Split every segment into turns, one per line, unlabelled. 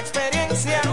experiencia.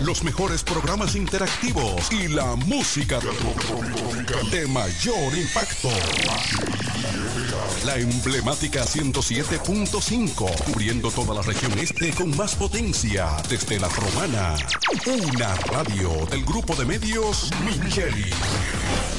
Los mejores programas interactivos y la música de mayor impacto. La emblemática 107.5, cubriendo toda la región este con más potencia desde la romana. Una radio del grupo de medios Micheli.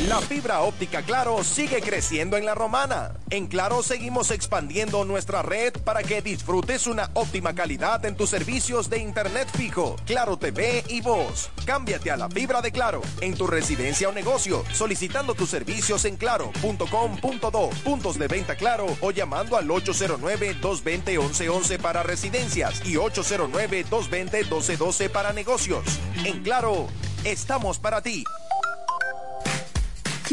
La fibra óptica Claro sigue creciendo en la romana. En Claro seguimos expandiendo nuestra red para que disfrutes una óptima calidad en tus servicios de internet fijo, Claro TV y voz. Cámbiate a la fibra de Claro en tu residencia o negocio, solicitando tus servicios en claro.com.do, puntos de venta Claro o llamando al 809-220-1111 para residencias y 809-220-1212 para negocios. En Claro, estamos para ti.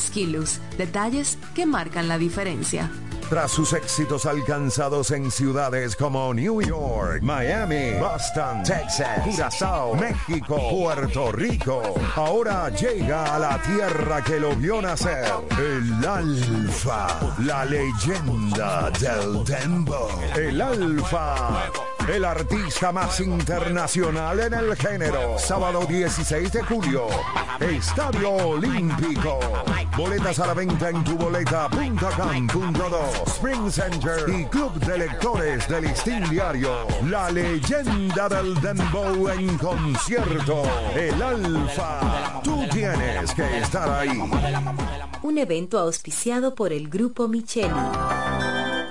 Skilus, detalles que marcan la diferencia.
Tras sus éxitos alcanzados en ciudades como New York, Miami, Boston, Texas, Curazao, México, Puerto Rico, ahora llega a la tierra que lo vio nacer, el Alfa, la leyenda del Dembo, el Alfa. El artista más internacional en el género. Sábado 16 de julio. Estadio Olímpico. Boletas a la venta en tuboleta.com.do. Spring Center y Club de Lectores del Listín Diario. La leyenda del Dembow en concierto. El Alfa. Tú tienes que estar ahí.
Un evento auspiciado por el Grupo Micheli.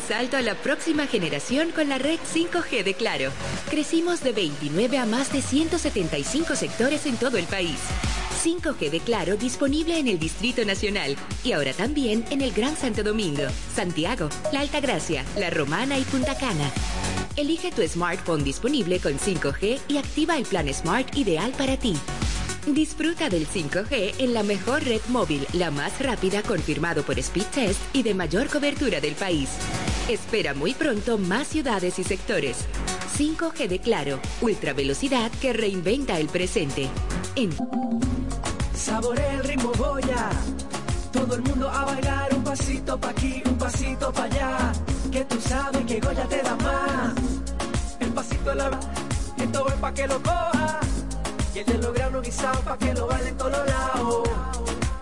Salto a la próxima generación con la red 5G de Claro. Crecimos de 29 a más de 175 sectores en todo el país. 5G de Claro disponible en el Distrito Nacional y ahora también en el Gran Santo Domingo, Santiago, La Altagracia, La Romana y Punta Cana. Elige tu smartphone disponible con 5G y activa el plan Smart ideal para ti. Disfruta del 5G en la mejor red móvil, la más rápida confirmado por Speed Test y de mayor cobertura del país. Espera muy pronto más ciudades y sectores. 5G de Claro, ultra velocidad que reinventa el presente. En
Saborea el ritmo Goya. Todo el mundo a bailar un pasito pa' aquí, un pasito pa' allá. Que tú sabes que Goya te da más. El pasito de la esto es pa' que lo coja. Y el de los granos guisados pa' que lo bailen todos lados.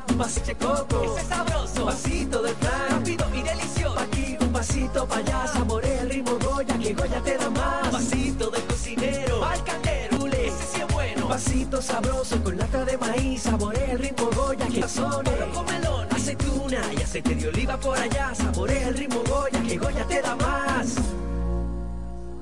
Un pasito de coco, ese es sabroso. Un pasito de plan, rápido y delicioso. Pa' aquí, un pasito pa' allá. Saborea el ritmo Goya, que Goya te da más. Un pasito de cocinero, al caldero, ese sí es bueno. Un pasito sabroso con lata de maíz. Saborea el ritmo Goya, que sazone. con melón, aceituna y aceite de oliva por allá. Saborea el ritmo Goya, que Goya te da más.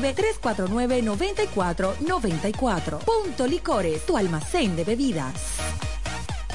349-9494. Punto Licores, tu almacén de bebidas.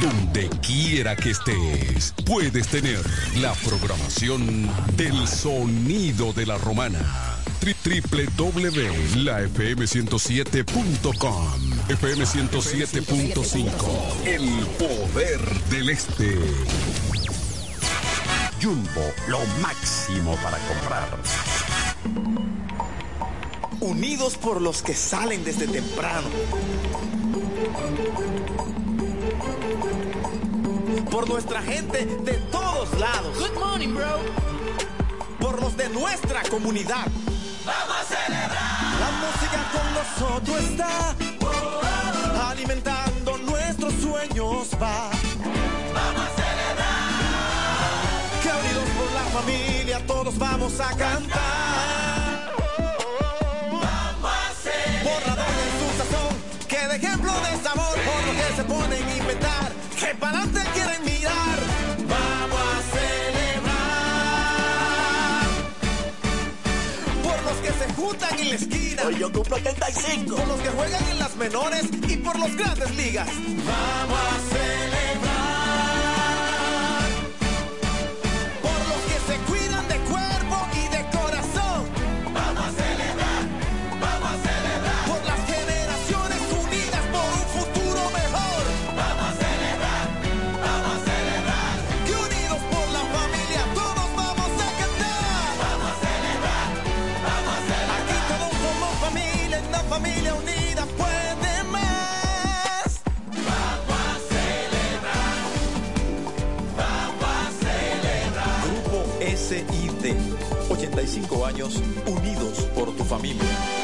Donde quiera que estés, puedes tener la programación del sonido de la romana. www.lafm107.com FM 107.5 El poder del este.
Jumbo, lo máximo para comprar.
Unidos por los que salen desde temprano por nuestra gente de todos lados.
Good morning, bro.
Por los de nuestra comunidad.
Vamos a celebrar.
La música con nosotros está. Alimentando nuestros sueños va.
Vamos a celebrar.
Que unidos por la familia todos vamos a cantar. Juntan en la esquina.
Hoy yo cumplo 75.
Por los que juegan en las menores y por los grandes ligas. Vamos a celebrar.
85 años unidos por tu familia.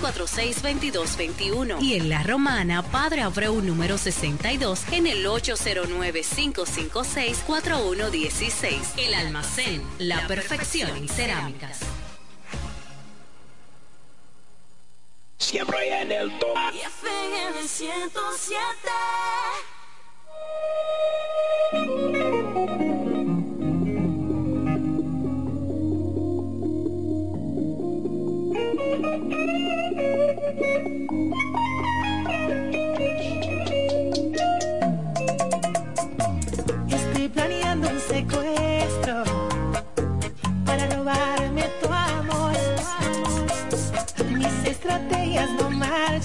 246-2221 y en La Romana, Padre Abreu número 62 en el 809-556-4116. El almacén, la perfección en cerámicas.
Siempre en el top.
Y FM 107.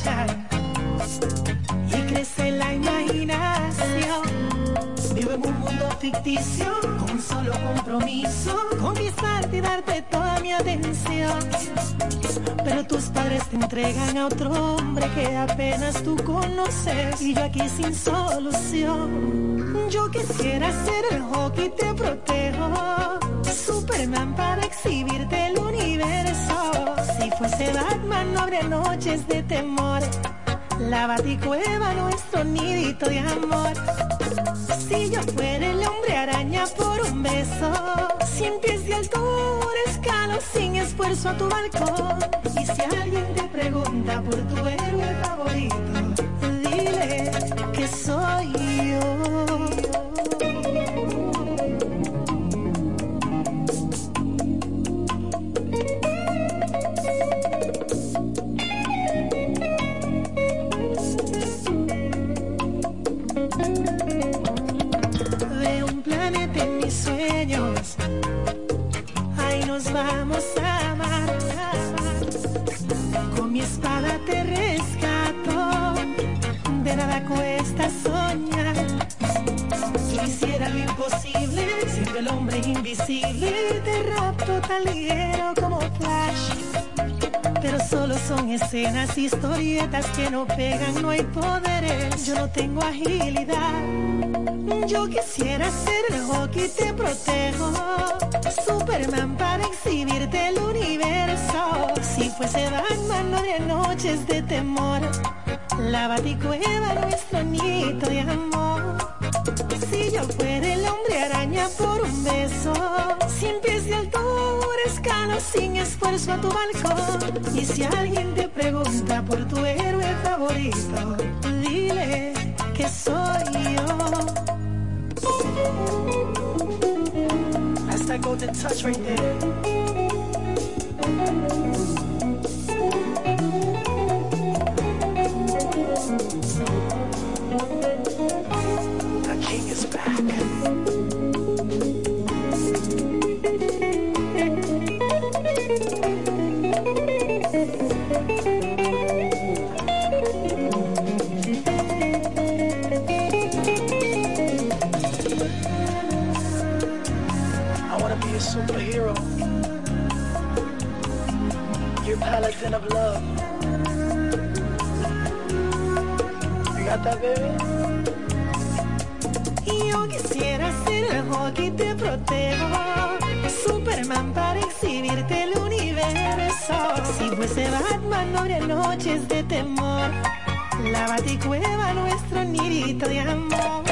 side. Ficticio con solo compromiso, conquistarte y darte toda mi atención. Pero tus padres te entregan a otro hombre que apenas tú conoces y yo aquí sin solución. Yo quisiera ser el hockey te protejo, Superman para exhibirte el universo. Si fuese Batman no habría noches de temor. La baticueva nuestro nidito de amor. Si yo fuera el hombre araña por un beso, sin pies de altura escalo sin esfuerzo a tu balcón. Y si alguien te pregunta por tu héroe favorito, dile que soy yo. Mis sueños, ahí nos vamos a amar. Con mi espada te rescato, de nada cuesta soñar. Si hiciera lo imposible, siendo el hombre invisible, te rapto tan ligero como Flash. Son escenas, historietas que no pegan, no hay poderes, yo no tengo agilidad. Yo quisiera ser el hockey, te protejo, Superman para exhibirte el universo. Si fuese Batman no habría noches de temor, la baticueva nuestro nieto de amor. Si yo fuera el hombre araña por un beso, sin esfuerzo a tu balcón. Y si alguien te pregunta por tu héroe favorito, dile que soy yo.
That's that golden touch right there. The king is back.
Paladin of love.
Yo quisiera ser el hockey te protejo. Superman para exhibirte el universo. Si fuese Batman no habría noches de temor. La baticueva nuestro nidito de amor.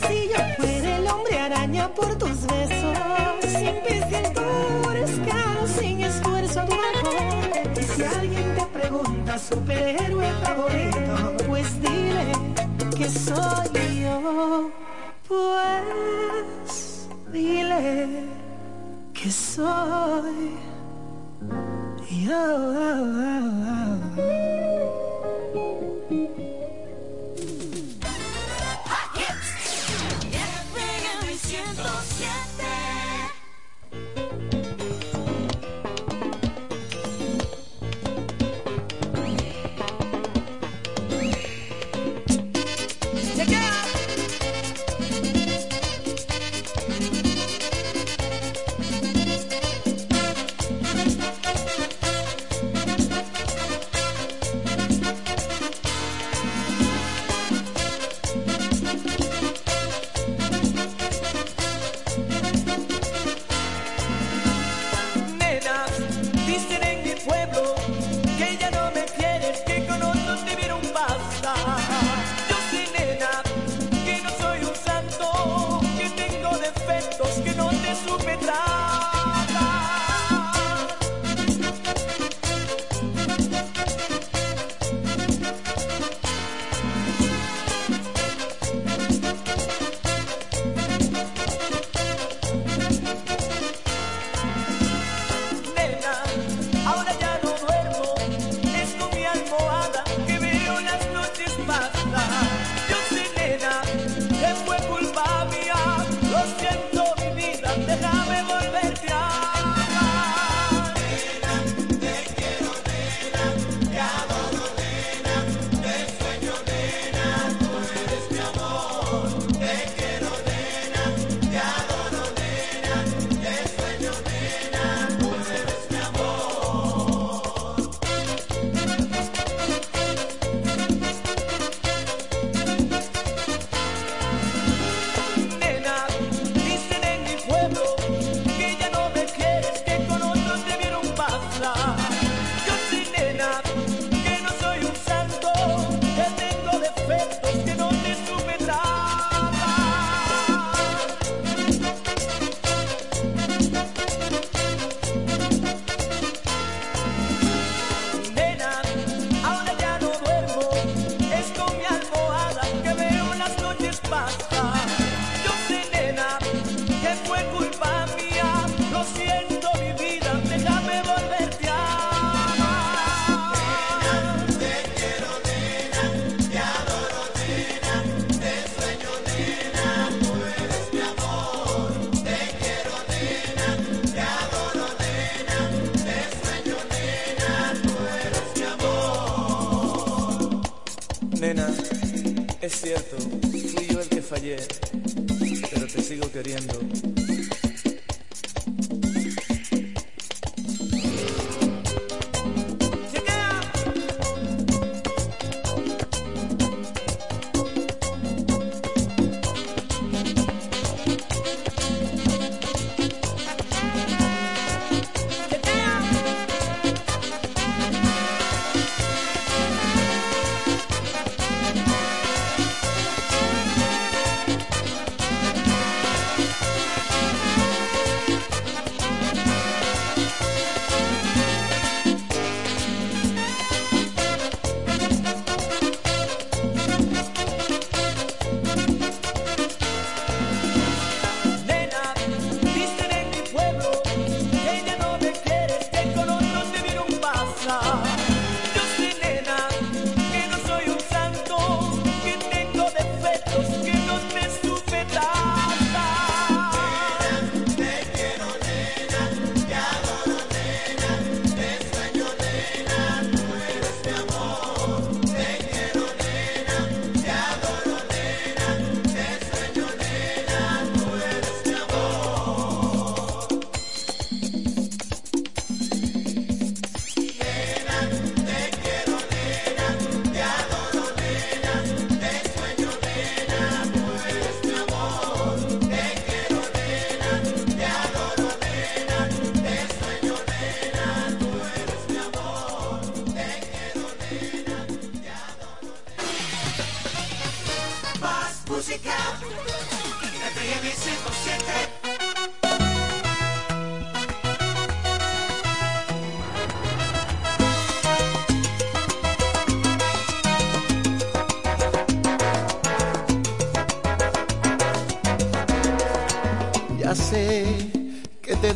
Si yo fuera el hombre araña por tus besos. Sin pies superhéroe favorito, pues dile que soy yo. Pues dile que soy yo.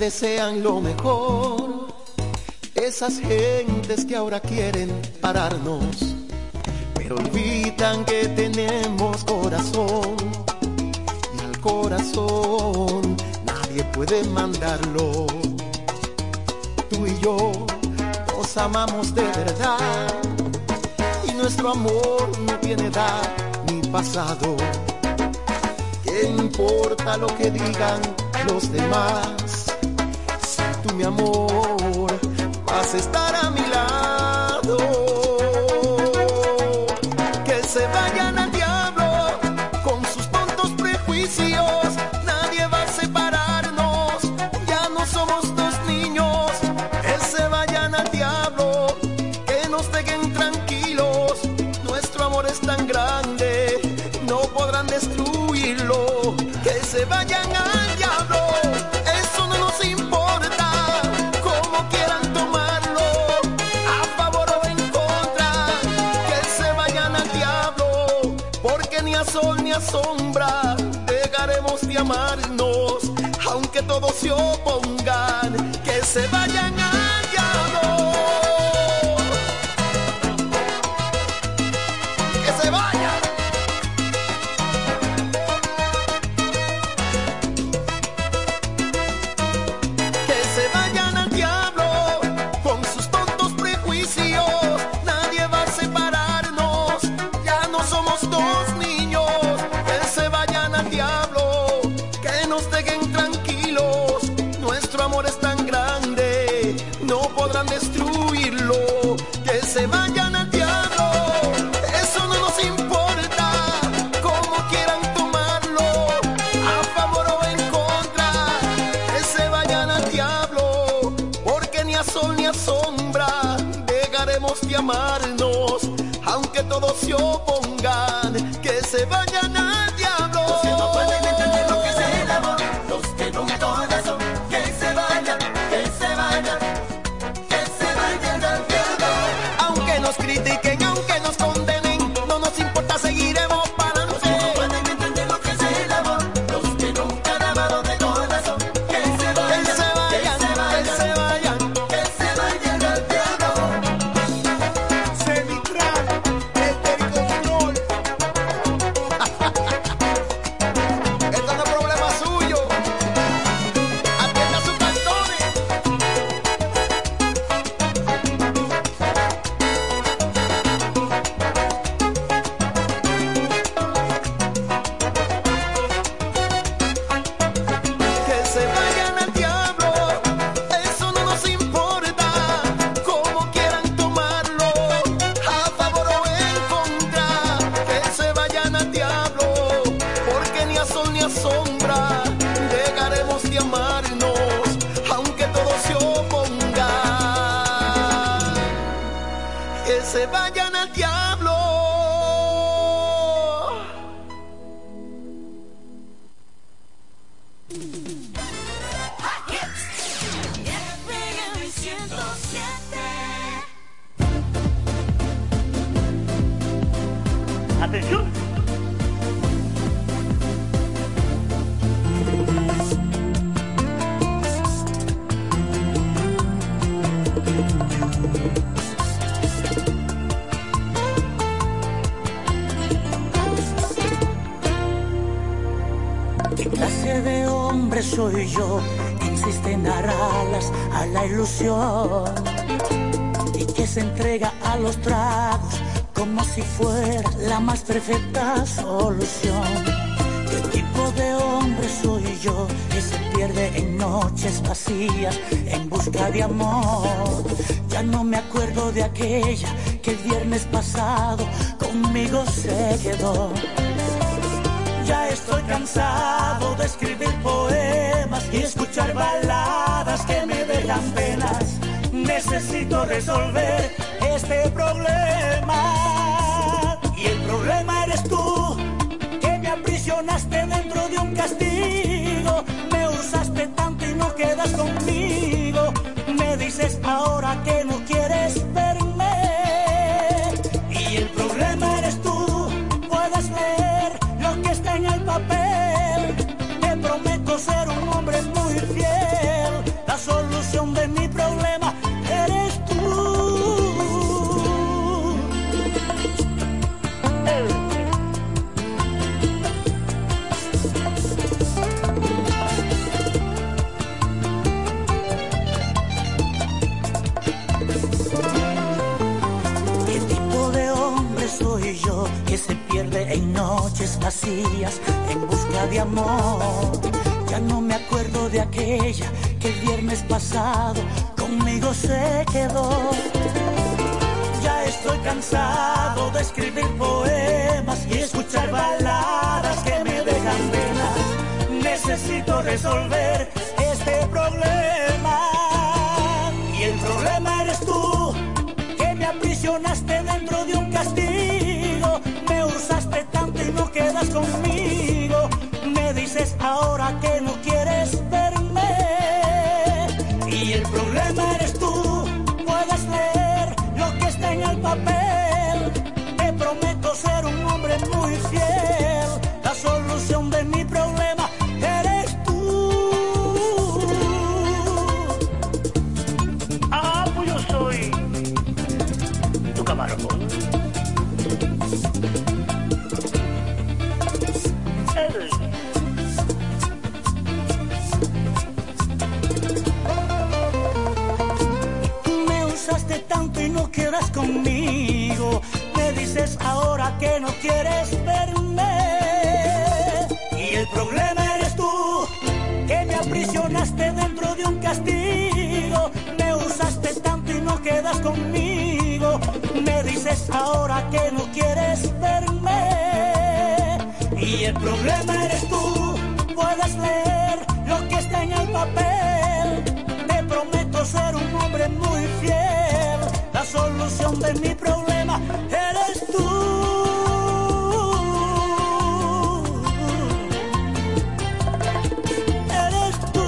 desean lo mejor. Esas gentes que ahora quieren pararnos, pero olvidan que tenemos corazón. Y al corazón nadie puede mandarlo. Tú y yo nos amamos de verdad. Y nuestro amor no tiene edad ni pasado. ¿Qué importa lo que digan los demás? mi amor, vas a estar a mi lado. sombra dejaremos de amarnos, aunque todo se
aquella que el viernes pasado conmigo se quedó. Ya estoy cansado de escribir poemas y escuchar baladas que me dejan penas. Necesito resolver este problema. Y el problema eres tú, que me aprisionaste dentro de un castigo. Me usaste tanto y no quedas conmigo. Me dices ahora que no resolver este problema. Y el problema eres tú, que me aprisionaste dentro de un castigo. Me usaste tanto y no quedas conmigo. Me dices ahora que no quedas conmigo, me dices ahora que no quieres verme. Y el problema eres tú, que me aprisionaste dentro de un castigo, me usaste tanto y no quedas conmigo, me dices ahora que no quieres verme. Y el problema eres tú, puedes leer lo que está en el papel, te prometo ser un hombre muy fiel resolver mi problema eres tú. Eres tú.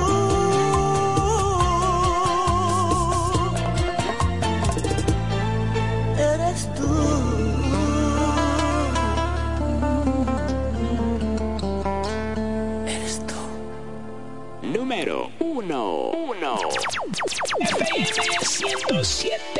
Eres tú. Eres tú.
Número uno. Uno. FM 107.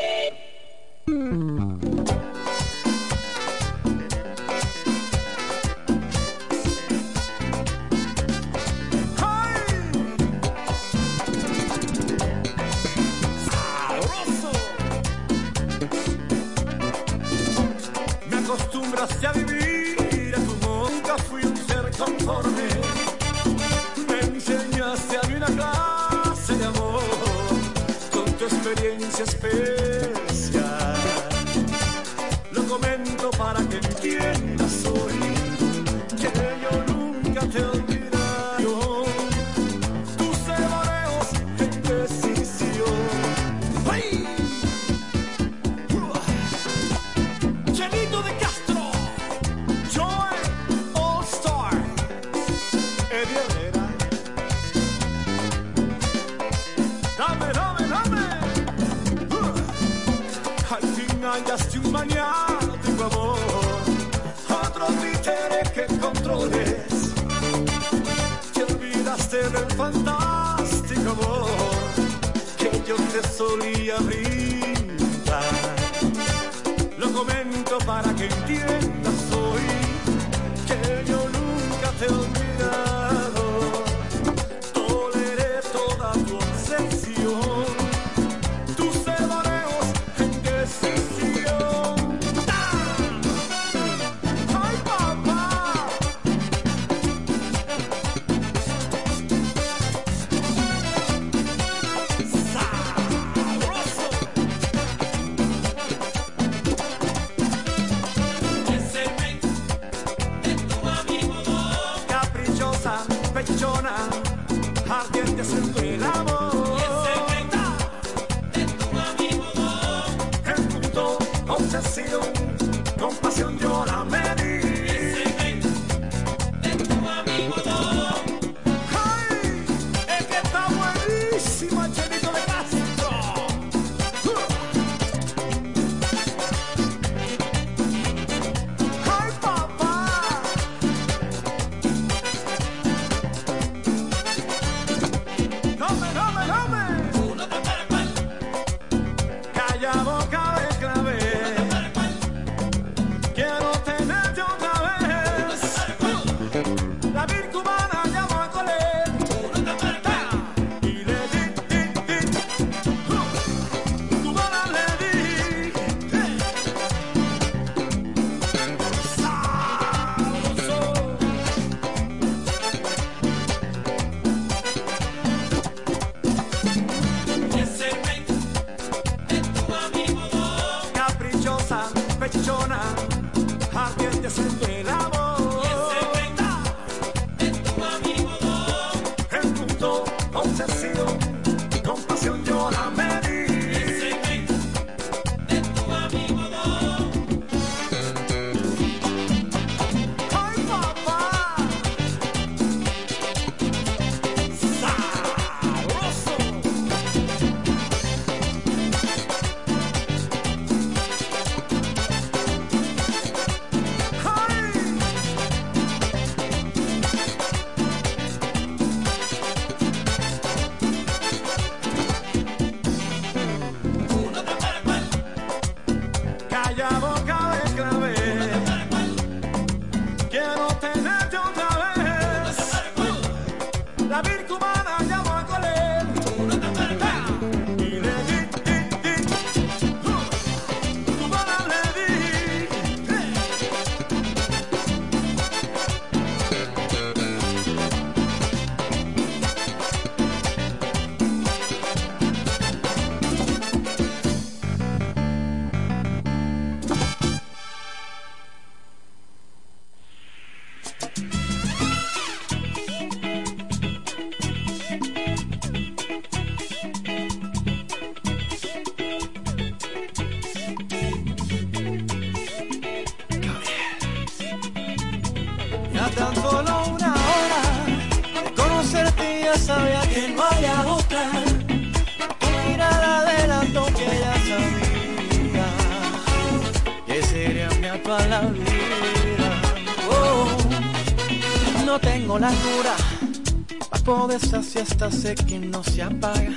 Siesta sé que no se apaga.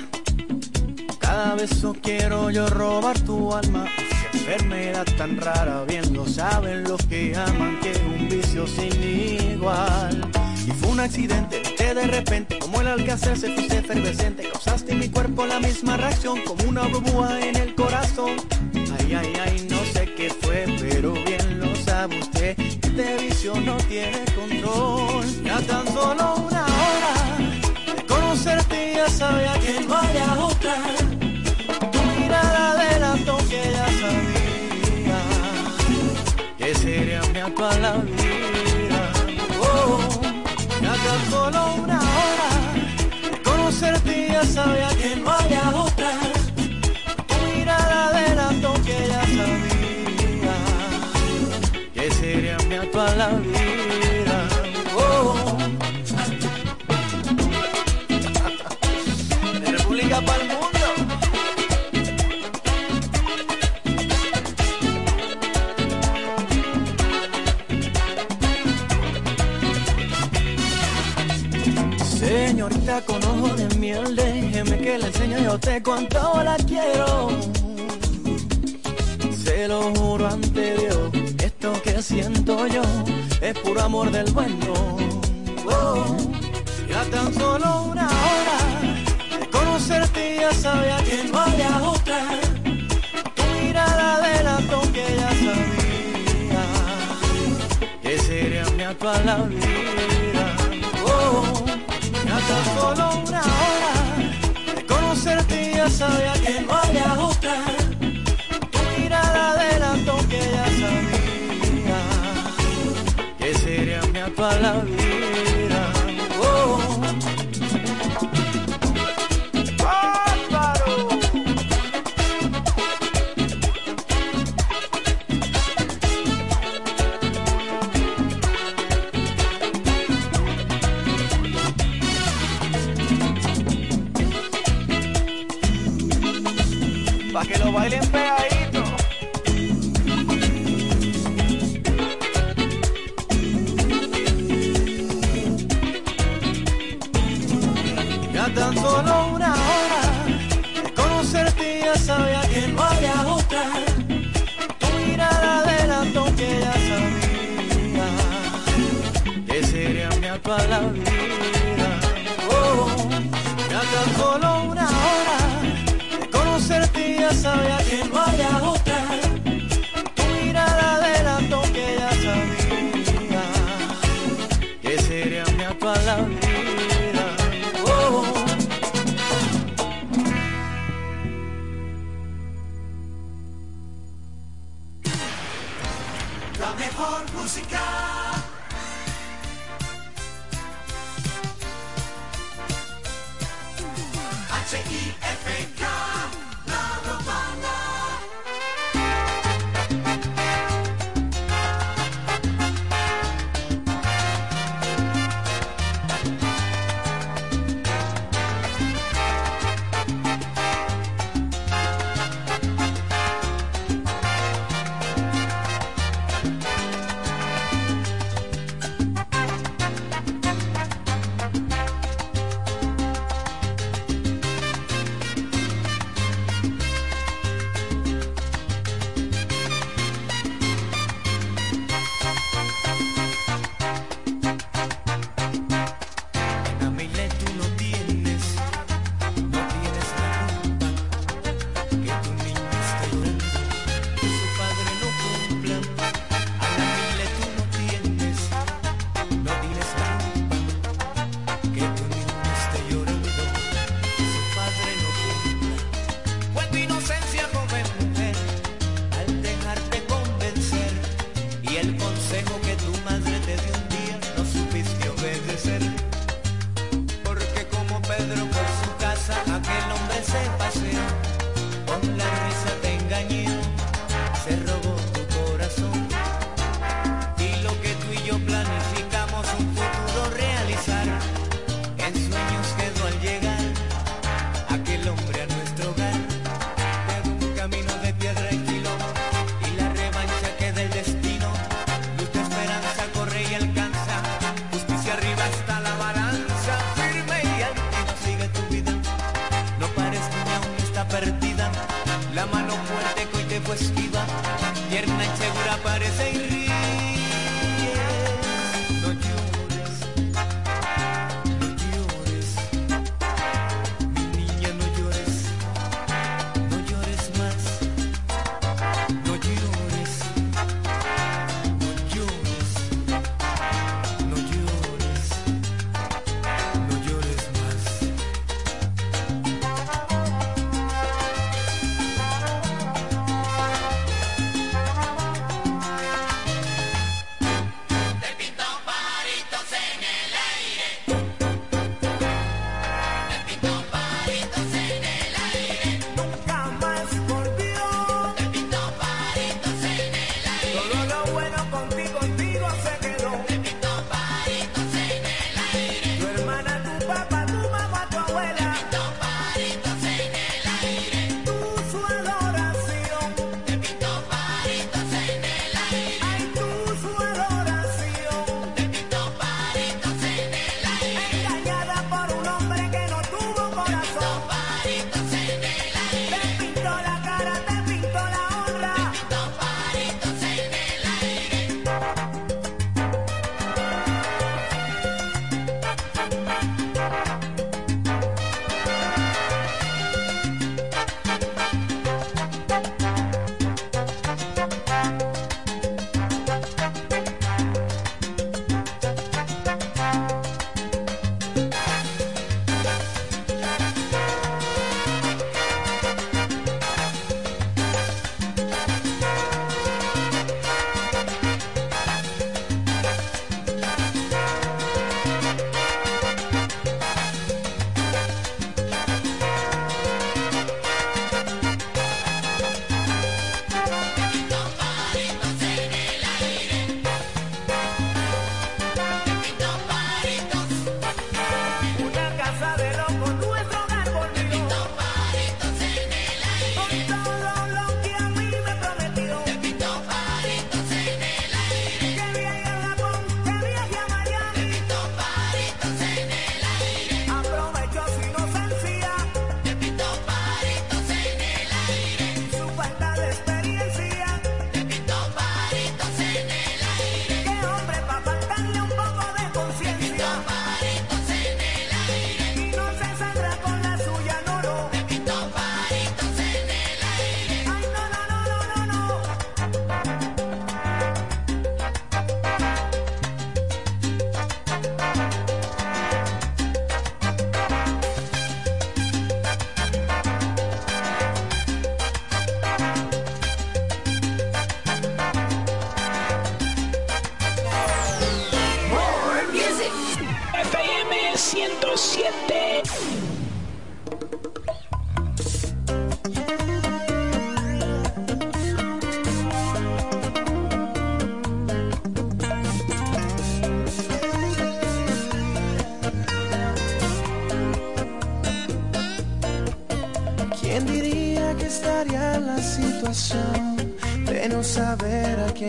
Cada beso quiero yo robar tu alma. Qué enfermedad tan rara, bien lo saben los que aman que es un vicio sin igual. Y fue un accidente, que de repente, como el alcázar se fuiste efervescente, causaste en mi cuerpo la misma reacción, como una burbuja en el corazón. Ay, ay, ay, no sé qué fue, pero bien lo sabe usted, este vicio no tiene control. Ya tan solo sabía que no había otra. Tu mirada adelantó que ya sabía que sería mi actual vida. Te cuánto la quiero. Se lo juro ante Dios, esto que siento yo es puro amor del bueno. Oh, ya tan solo una hora de conocerte ya sabía que no había otra. Tu mirada adelantó que ya sabía que sería mi actual vida. Sería mi actual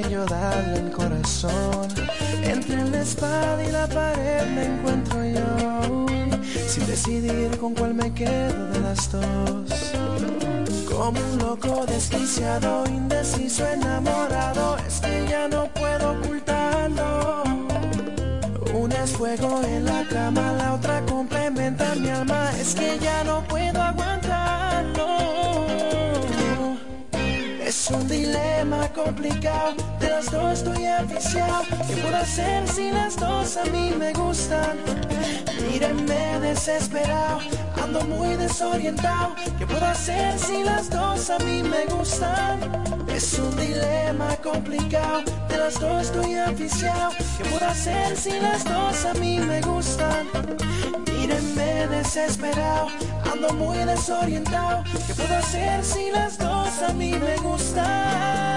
yo
darle el corazón. Entre la espada y la pared me encuentro yo, sin decidir con cuál me quedo de las dos. Como un loco desquiciado, indeciso, enamorado, es que ya no puedo ocultarlo. Una es fuego en la cama, la otra complementa mi alma, es que ya no puedo aguantarlo. Es un dilema complicado las dos estoy aficiado. ¿Qué puedo hacer si las dos a mí me gustan? Mírenme desesperado, ando muy desorientado. ¿Qué puedo hacer si las dos a mí me gustan? Es un dilema complicado, de las dos estoy aficiado. ¿Qué puedo hacer si las dos a mí me gustan? Mírenme desesperado, ando muy desorientado. ¿Qué puedo hacer si las dos a mí me gustan?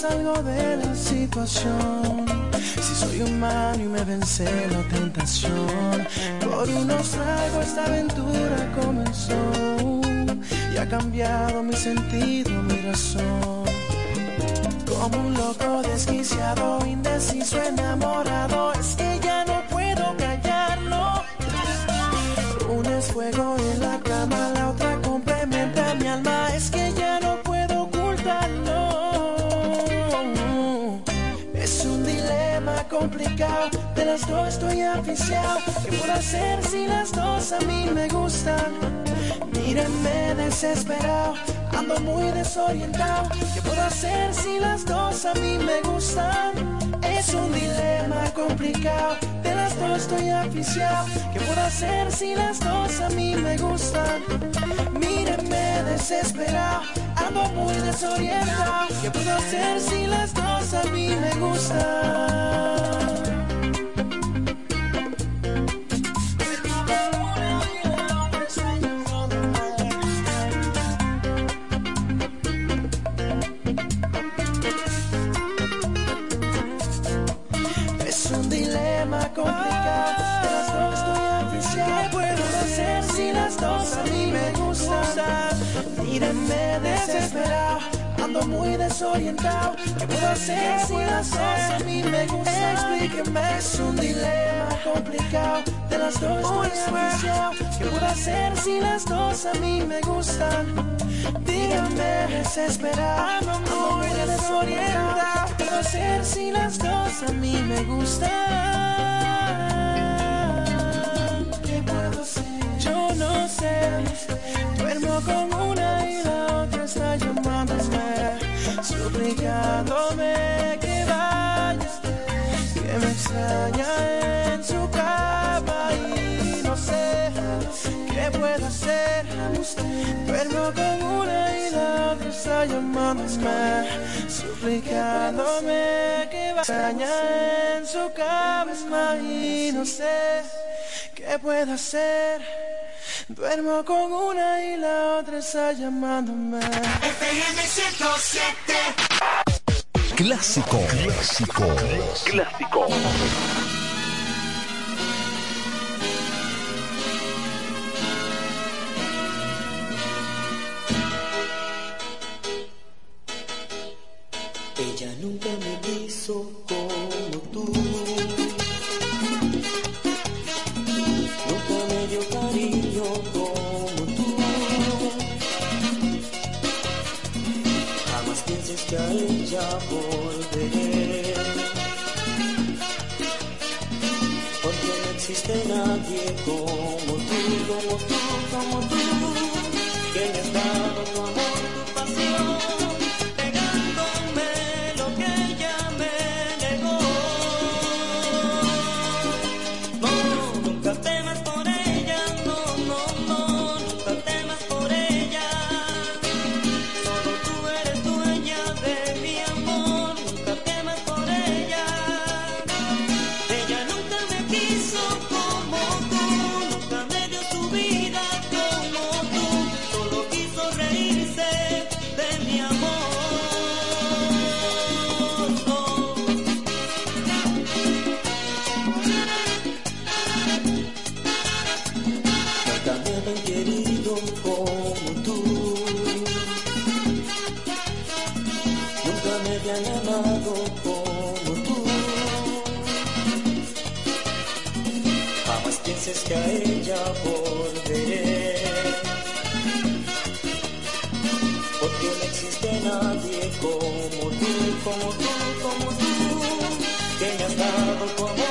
Salgo de la situación. Si soy humano y me vence la tentación. Por unos tragos esta aventura comenzó. Y ha cambiado mi sentido, mi razón. Como un loco desquiciado, indeciso, enamorado De las dos estoy aficiado ¿Qué puedo hacer si las dos a mí me gustan? Mírenme desesperado Ando muy desorientado ¿Qué puedo hacer si las dos a mí me gustan? Es un dilema complicado De las dos estoy aficiado ¿Qué puedo hacer si las dos a mí me gustan? Mírenme desesperado Ando muy desorientado ¿Qué puedo hacer si las dos a mí me gustan? Desesperado Ando muy desorientado ¿Qué puedo hacer si las dos a mí me gustan? Explíqueme Es un dilema complicado De las dos estoy aficiado ¿Qué puedo hacer si las dos a mí me gustan? Díganme desesperado Ando muy desorientado ¿Qué puedo hacer si las dos a mí me gustan? ¿Qué puedo hacer? Duermo con una y la otra está llamándome Suplicándome que vayas Que me extraña en su cama Y no sé qué puedo hacer Duermo con una y la otra está llamándome Suplicándome que vaya en su cama Y no sé qué puedo hacer Duermo con una y la otra está llamándome
FM 107.
Clásico. Clásico.
Clásico.
Como tú, como tú, como tú. Que me has dado tu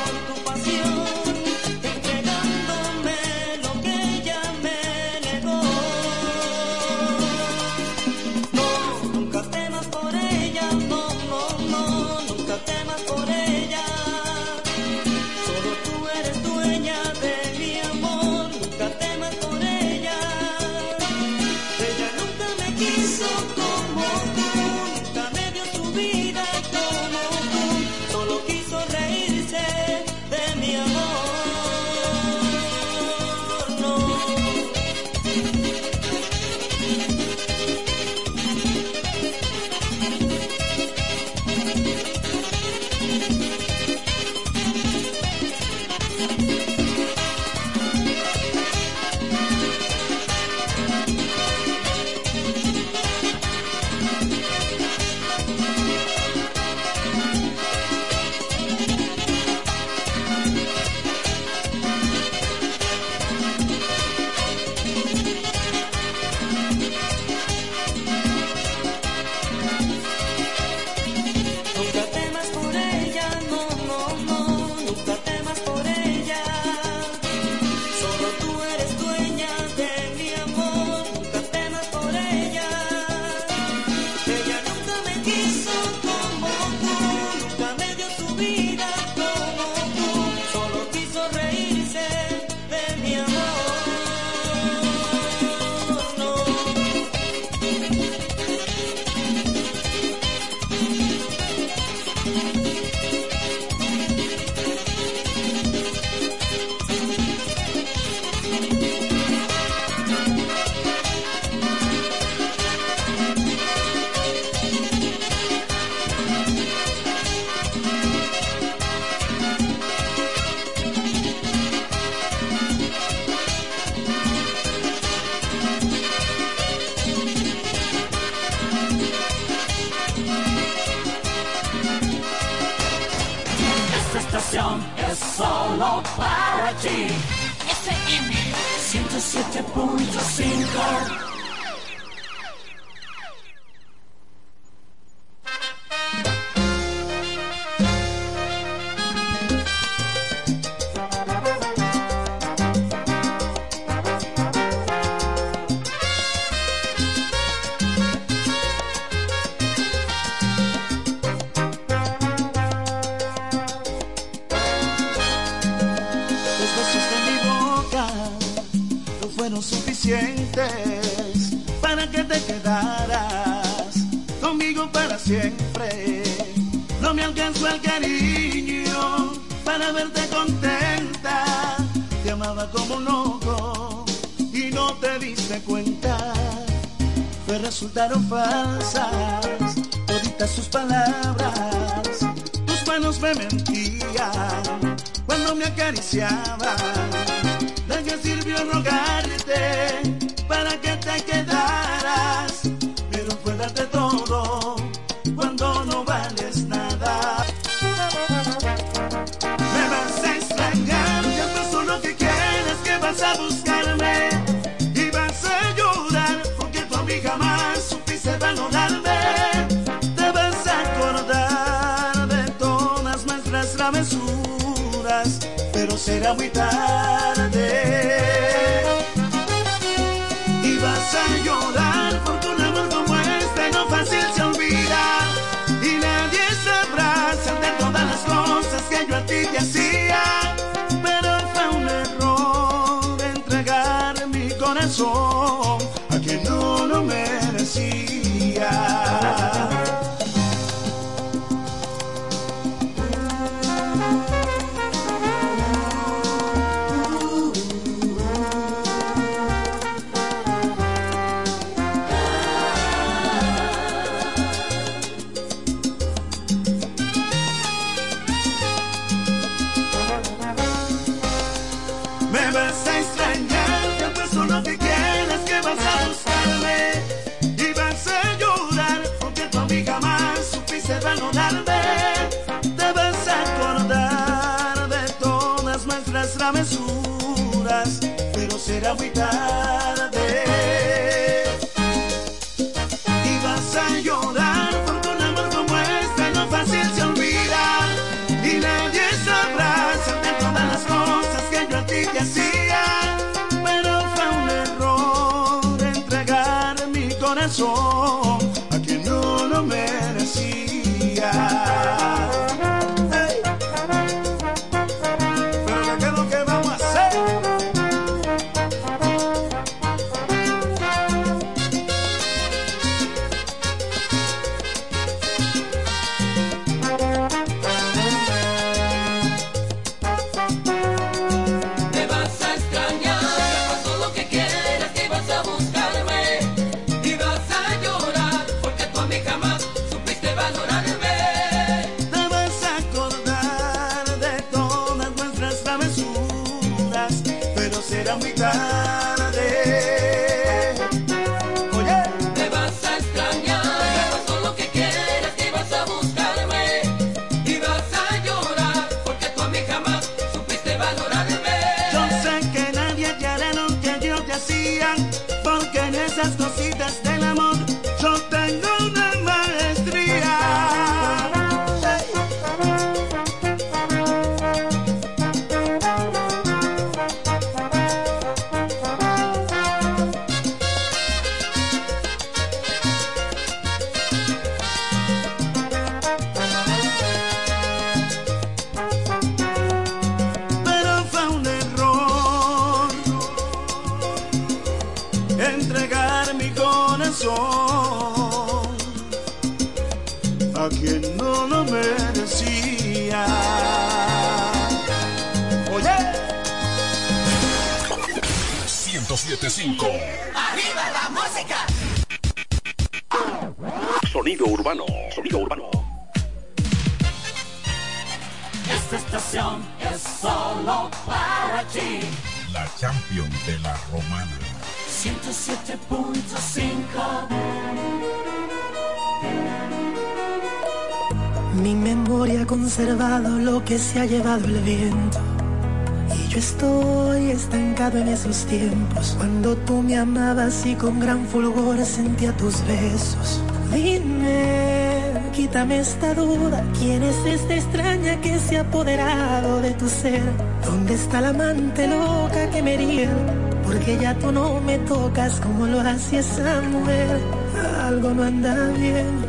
yo
estoy estancado en esos tiempos, cuando tú me amabas y con gran fulgor sentía tus besos. Dime, quítame esta duda, ¿quién es esta extraña que se ha apoderado de tu ser? ¿Dónde está la amante loca que me hería? Porque ya tú no me tocas como lo hacía esa mujer. Algo no anda bien.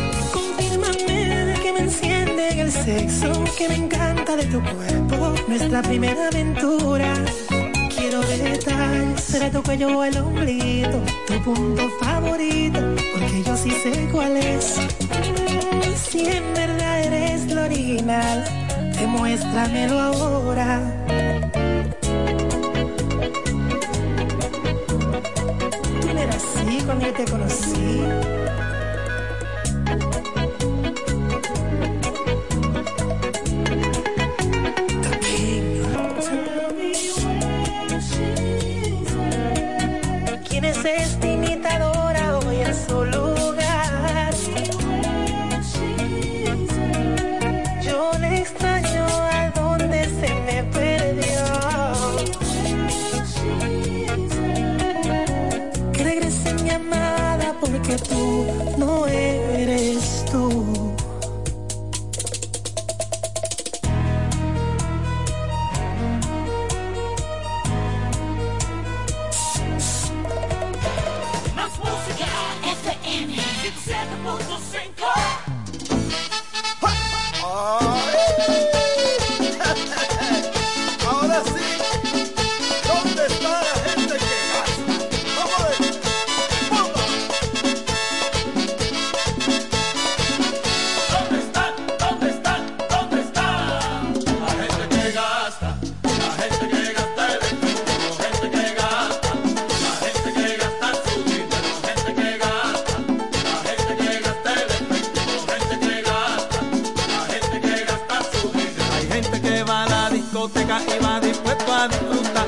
En el sexo, que me encanta de tu cuerpo, nuestra primera aventura. Quiero detalles de tu cuello o el ombliguito, tu punto favorito, porque yo sí sé cuál es. Si en verdad eres lo original, demuéstramelo ahora. Tú eras así cuando te conocí.
Discoteca va dispuesto a disfrutar.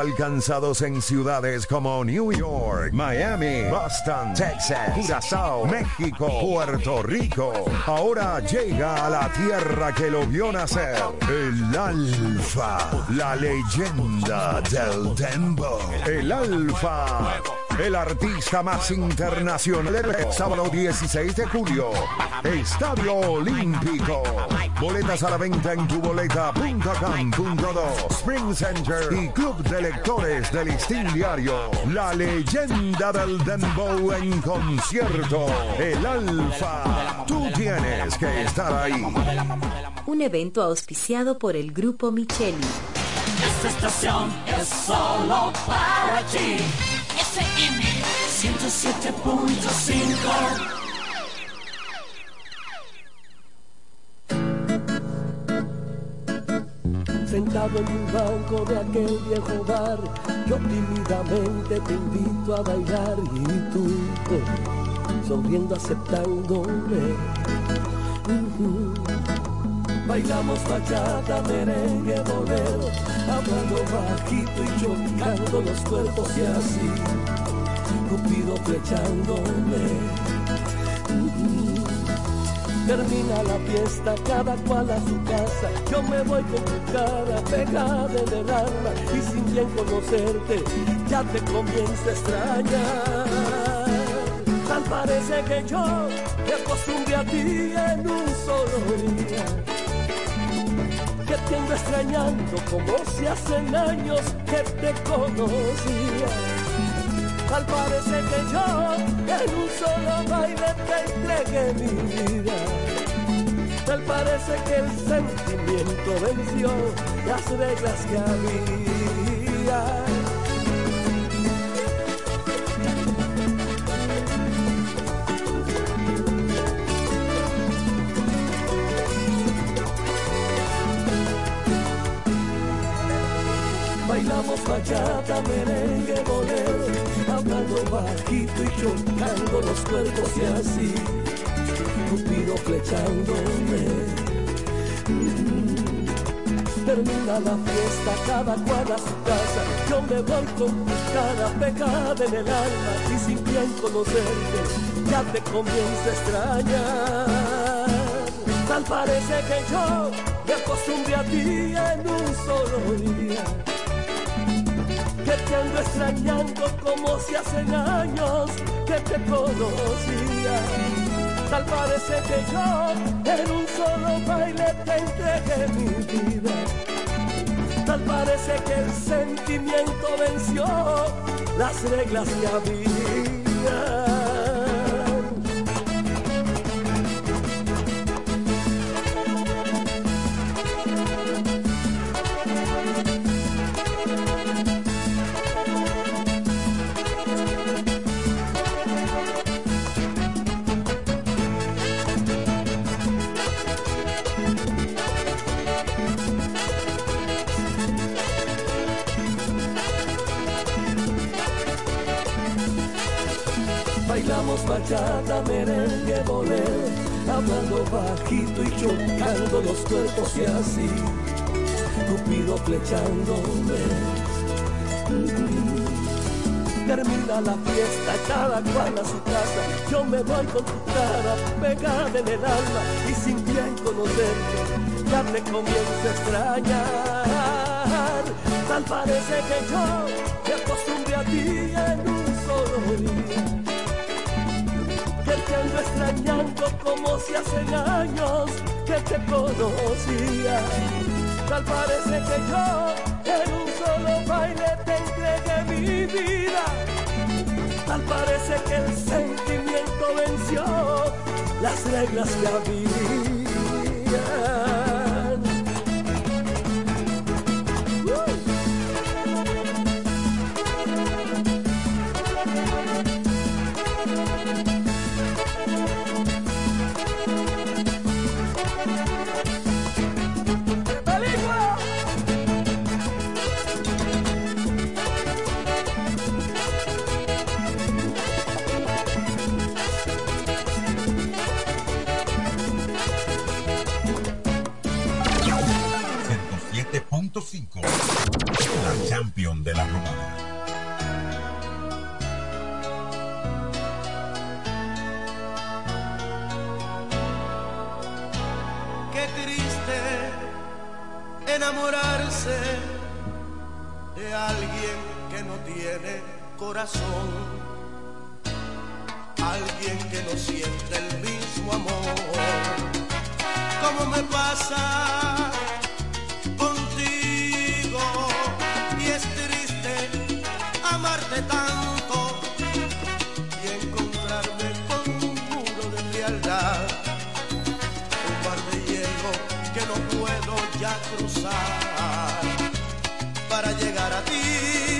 Alcanzados en ciudades como New York, Miami, Boston, Texas, Curazao, México, Puerto Rico, ahora llega a la tierra que lo vio nacer, el Alfa, la leyenda del Dembow. El Alfa, el artista más internacional del sábado 16 de julio, Estadio Olímpico. Boletas a la venta en tuboleta.com.do, Spring Center y Club de Lectores del Listín Diario. La leyenda del Dembow en concierto. El Alfa. Tú tienes que estar ahí.
Un evento auspiciado por el Grupo Micheli.
Esta estación es solo para ti. FM 107.5.
Sentado en un banco de aquel viejo bar, yo tímidamente te invito a bailar y tú, eh, sonriendo aceptándome. Ujú. Bailamos bachata, merengue, bolero, hablando bajito y chocando los cuerpos y así, Cupido flechándome. Termina la fiesta, cada cual a su casa. Yo me voy con tu cara pegada en alma y sin bien conocerte, ya te comienzo a extrañar. Tal parece que yo me acostumbré a ti en un solo día. Que te ando extrañando como si hacen años que te conocía. Tal parece que yo en un solo baile te entregué mi vida. Tal parece que el sentimiento venció las reglas que había. Bailamos bachata, merengue, bolero, hablando bajito y chocando los cuerpos y así, Cupido flechándome. Mm. Termina la fiesta, cada cual a su casa, yo me voy con tu cara en el alma y sin bien conocerte, ya te comienzo a extrañar. Tal parece que yo me acostumbré a ti en un solo día. Que te ando extrañando como si hace años que te conocía. Tal parece que yo en un solo baile te entregué mi vida. Tal parece que el sentimiento venció las reglas que había. Bachata, merengue, bolero, hablando bajito y chocando los cuerpos y así, Cupido flechándome. Termina la fiesta, cada cual a su casa, yo me voy con tu cara pegada en el alma y sin bien conocerte, ya te comienzo a extrañar. Tal parece que yo me acostumbré a ti que te ando extrañando como si hace años que te conocía. Tal parece que yo en un solo baile te entregué mi vida. Tal parece que el sentimiento venció las reglas que había.
La champion de la romana.
Qué triste enamorarse de alguien que no tiene corazón, alguien que no siente el mismo amor. Como me pasa para llegar a ti,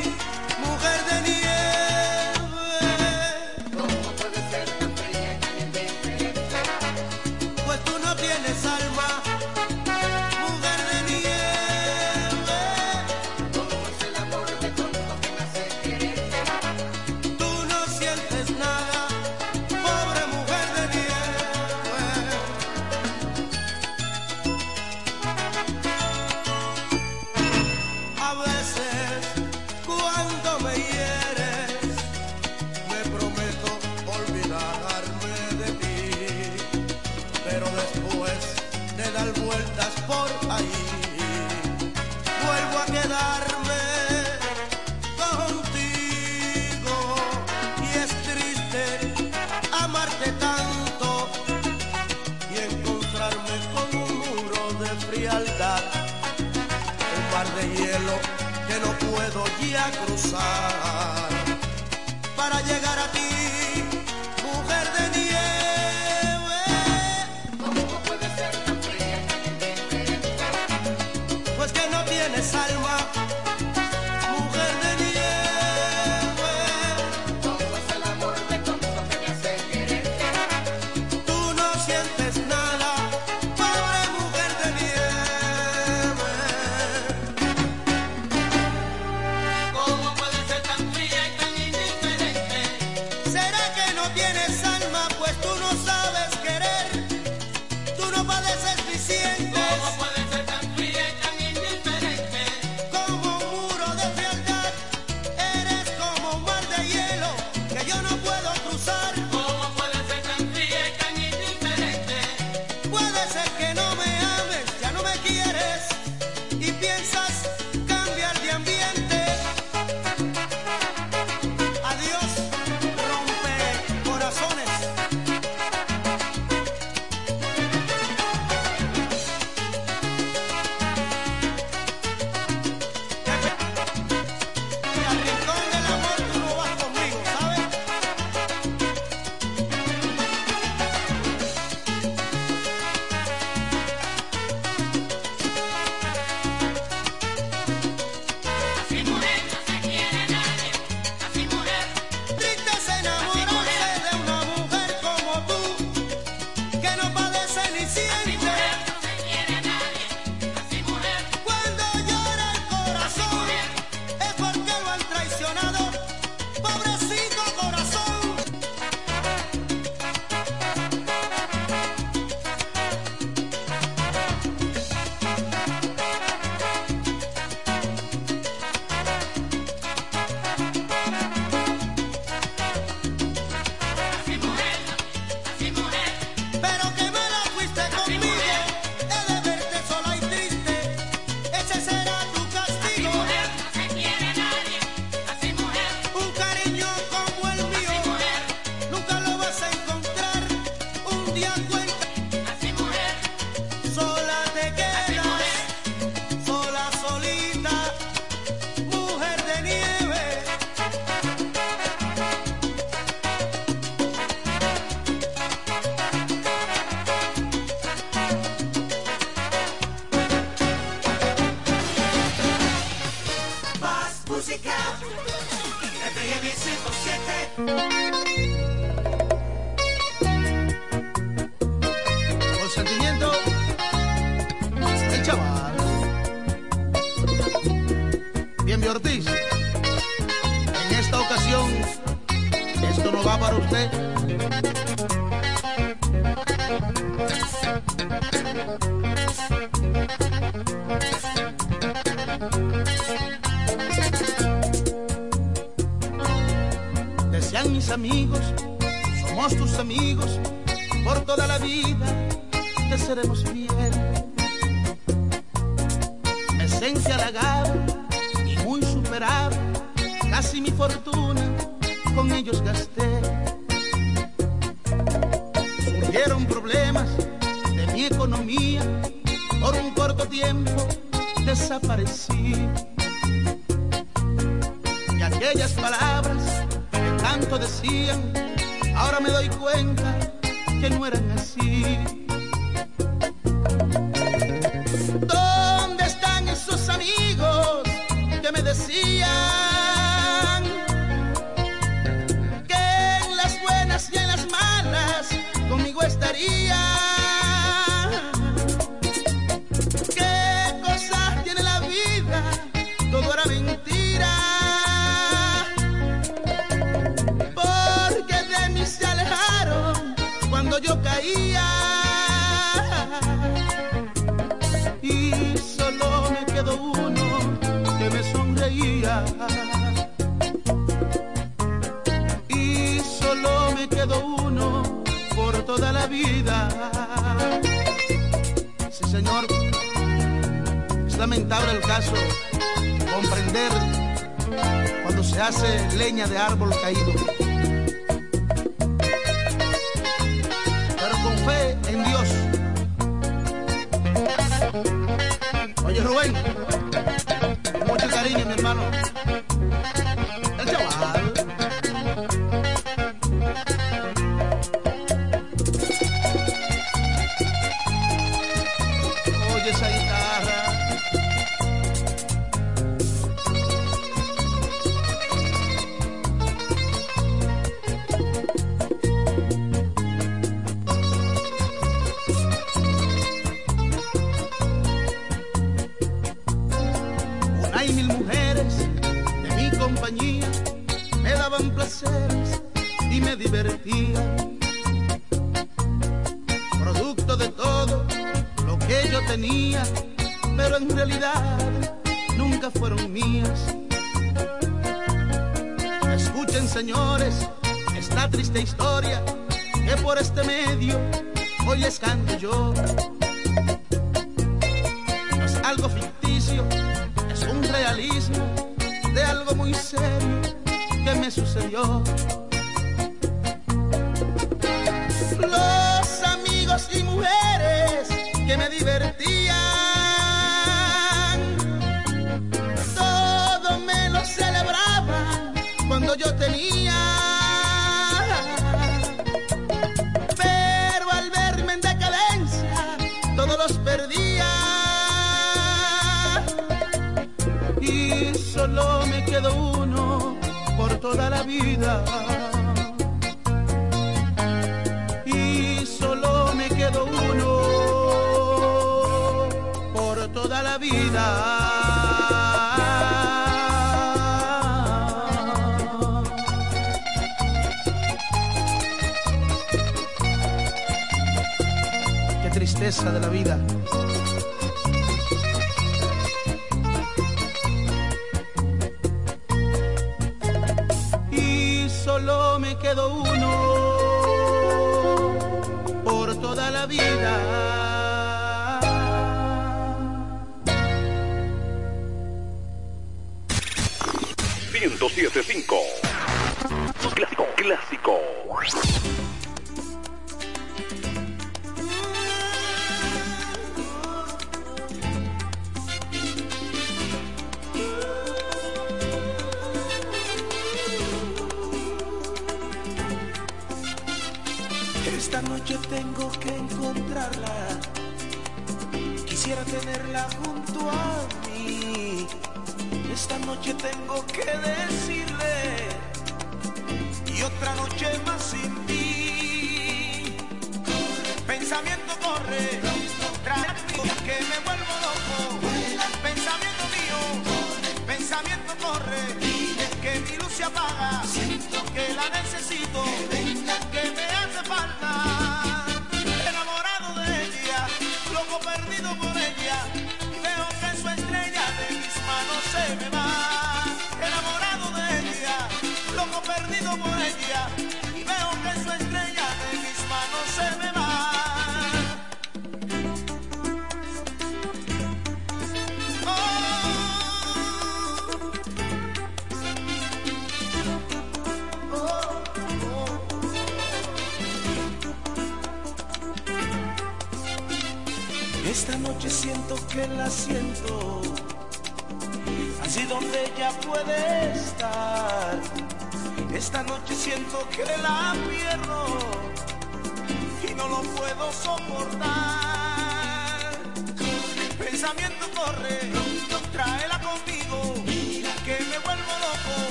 hace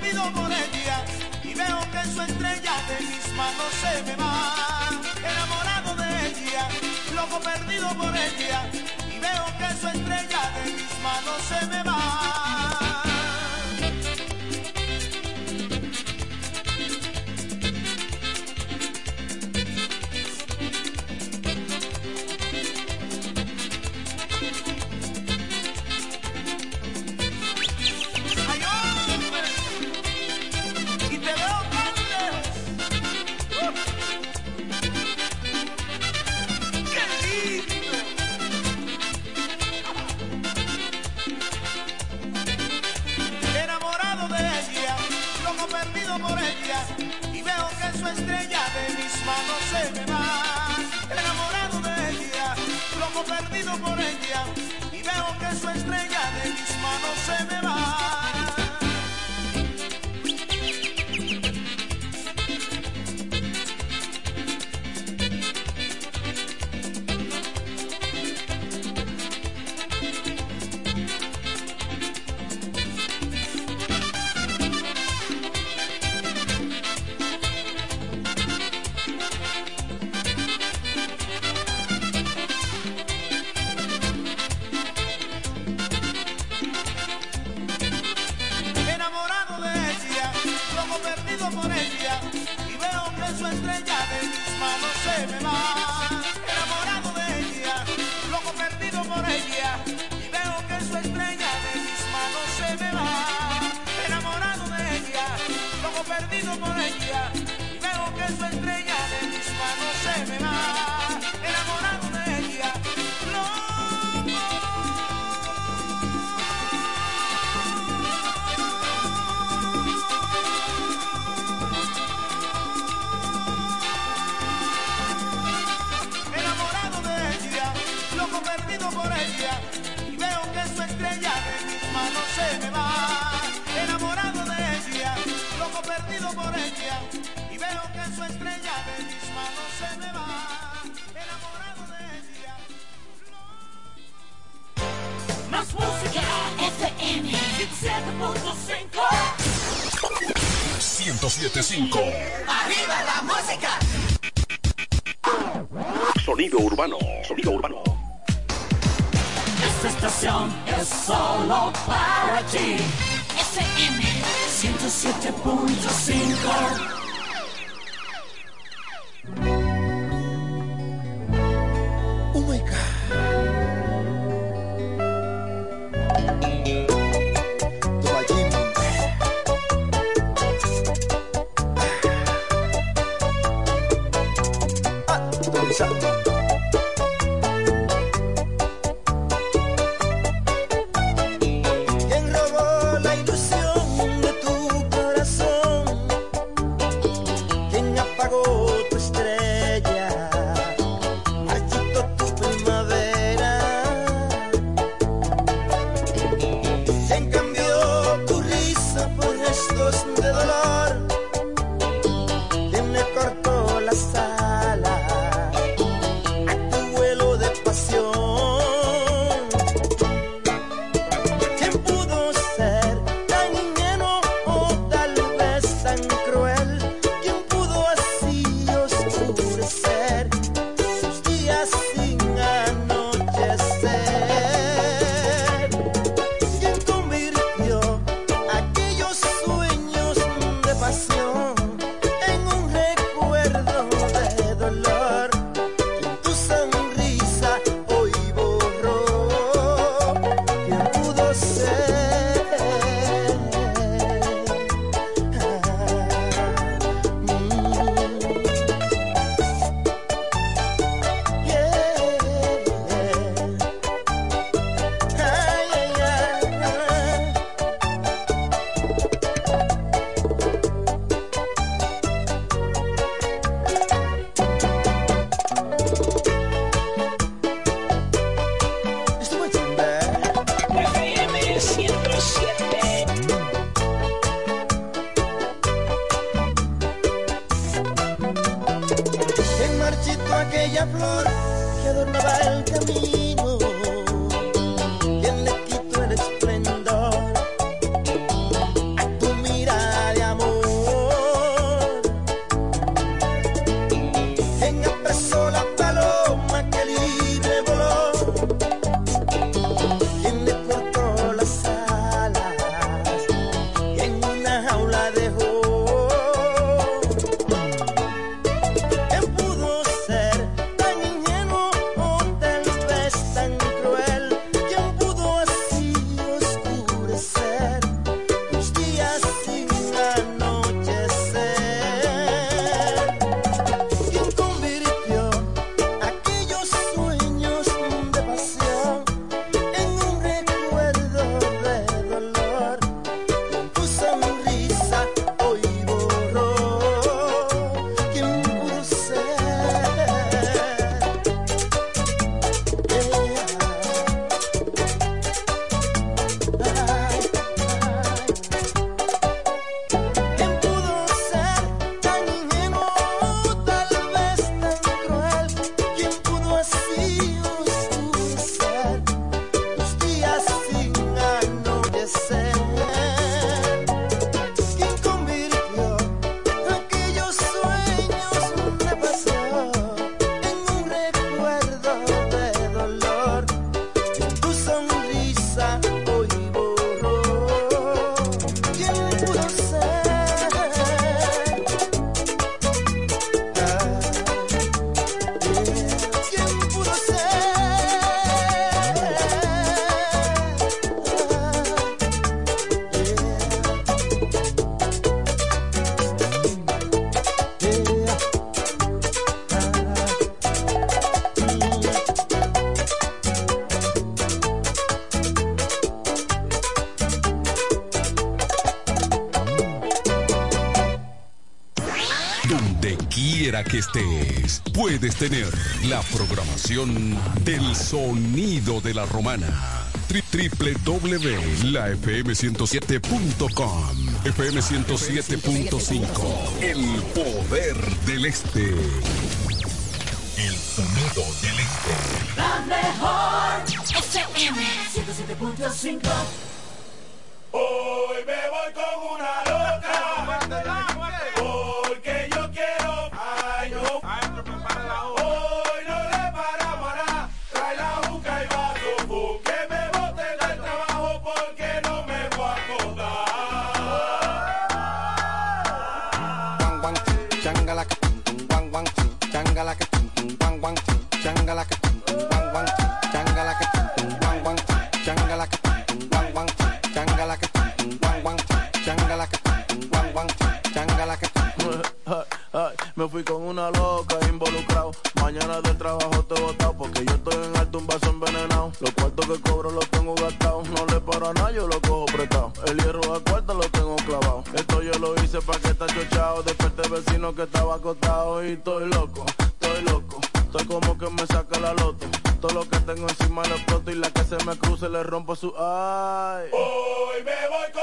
olvido por ella y veo que su estrella de mis manos se me va. Enamorado de ella, loco perdido por ella y veo que su estrella de mis manos se me va.
Puedes tener la programación del sonido de la romana. Tri- www.lafm107.com FM 107.5 El poder del este. El sonido del este.
La mejor FM 107.5
me
fui con una loca involucrado. Mañana del trabajo te he botado porque yo estoy en alto un vaso envenenado. Los cuartos que cobro los tengo gastados. No le paro a nada, yo lo cojo prestado. El hierro a cuarto lo tengo clavado. Esto yo lo hice para que está chochado. Desperté vecino que estaba acostado y estoy loco, estoy como que me saca la loto. Todo lo que tengo encima lo exploto y la que se me cruce le rompo su ay.
Hoy me voy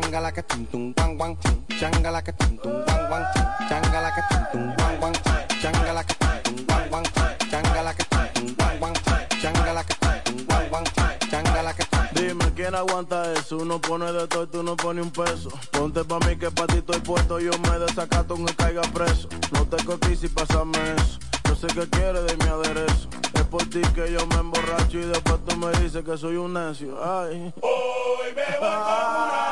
ching, changala que tum tum wang wang ching, changala que tum tum wang wang ching, changala que tum tum wang wang ching, changala que tum tum wang wang ching, changala que tum tum wang wang ching, changala que tum tum wang wang ching, changala que tum
Dime quién aguanta eso, uno pone de todo y tú no pones un peso. Ponte pa' mí que pa' ti estoy puesto, yo me desacato aunque caiga preso. No te cotices y pásame eso. Yo sé que quieres de mi aderezo. Es por ti que yo me emborracho y después tú me dices que soy un necio. Ay.
Hoy me voy con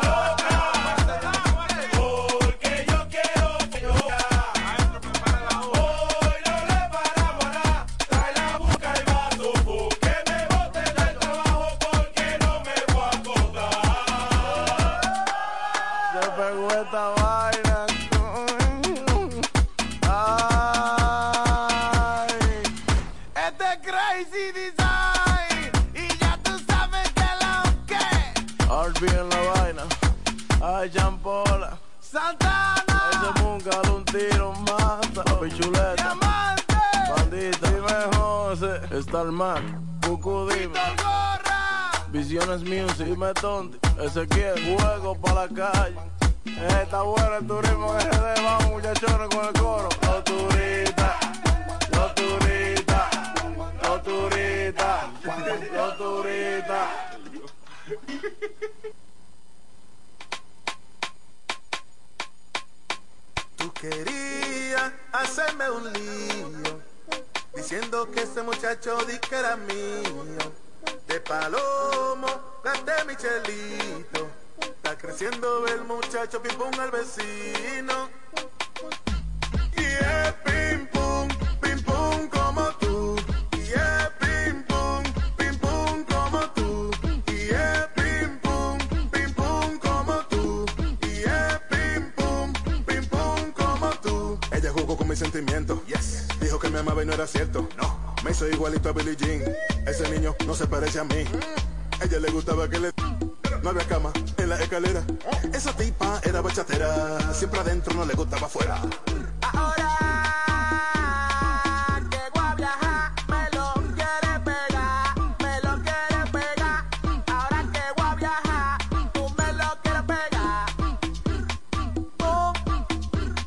Visiones Music, dime Tonti, juego para la calle. Está bueno el turismo en RD, vamos muchachones con el coro. Los turistas, los turistas, los turistas, los turistas.
Tú querías hacerme un lío, diciendo que ese muchacho di que era mío. De palomo, gasté mi chelito. Está creciendo el muchacho, pim pum al vecino. Y es pim pum, pim pum como tú. Y es pim pum, pim pum como tú. Y es pim pum, pim pum como tú. Y es pim pum, pim pum como tú.
Ella jugó con mis sentimientos.
Yes.
Dijo que me amaba y no era cierto.
No.
Me hizo igualito a Billie Jean. Ese niño no se parece a mí. A ella le gustaba que le... No había cama en la escalera. Esa tipa era bachatera. Siempre adentro no le gustaba afuera.
Que voy a viajar, me lo quiere pegar, me lo quiere pegar. Ahora voy a viajar, tú me lo quieres pegar. Tú,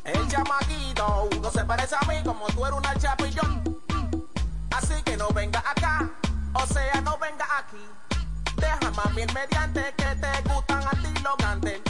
el chamaquito, no se parece a mí como tú eres una chapillón. Venga acá, o sea, no venga aquí. Deja mami el mediante que te gustan a ti los gantes.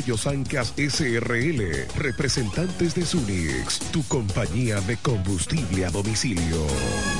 Sancas SRL, representantes de Sunix, tu compañía de combustible a domicilio.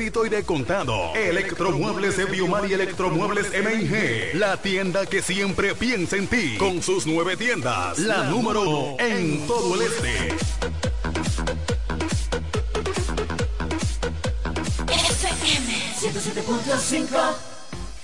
y de contado. Electromuebles de Biomar y Electromuebles MIG. La tienda que siempre piensa en ti. Con sus nueve tiendas. La, número uno en todo el este.
FM 107.5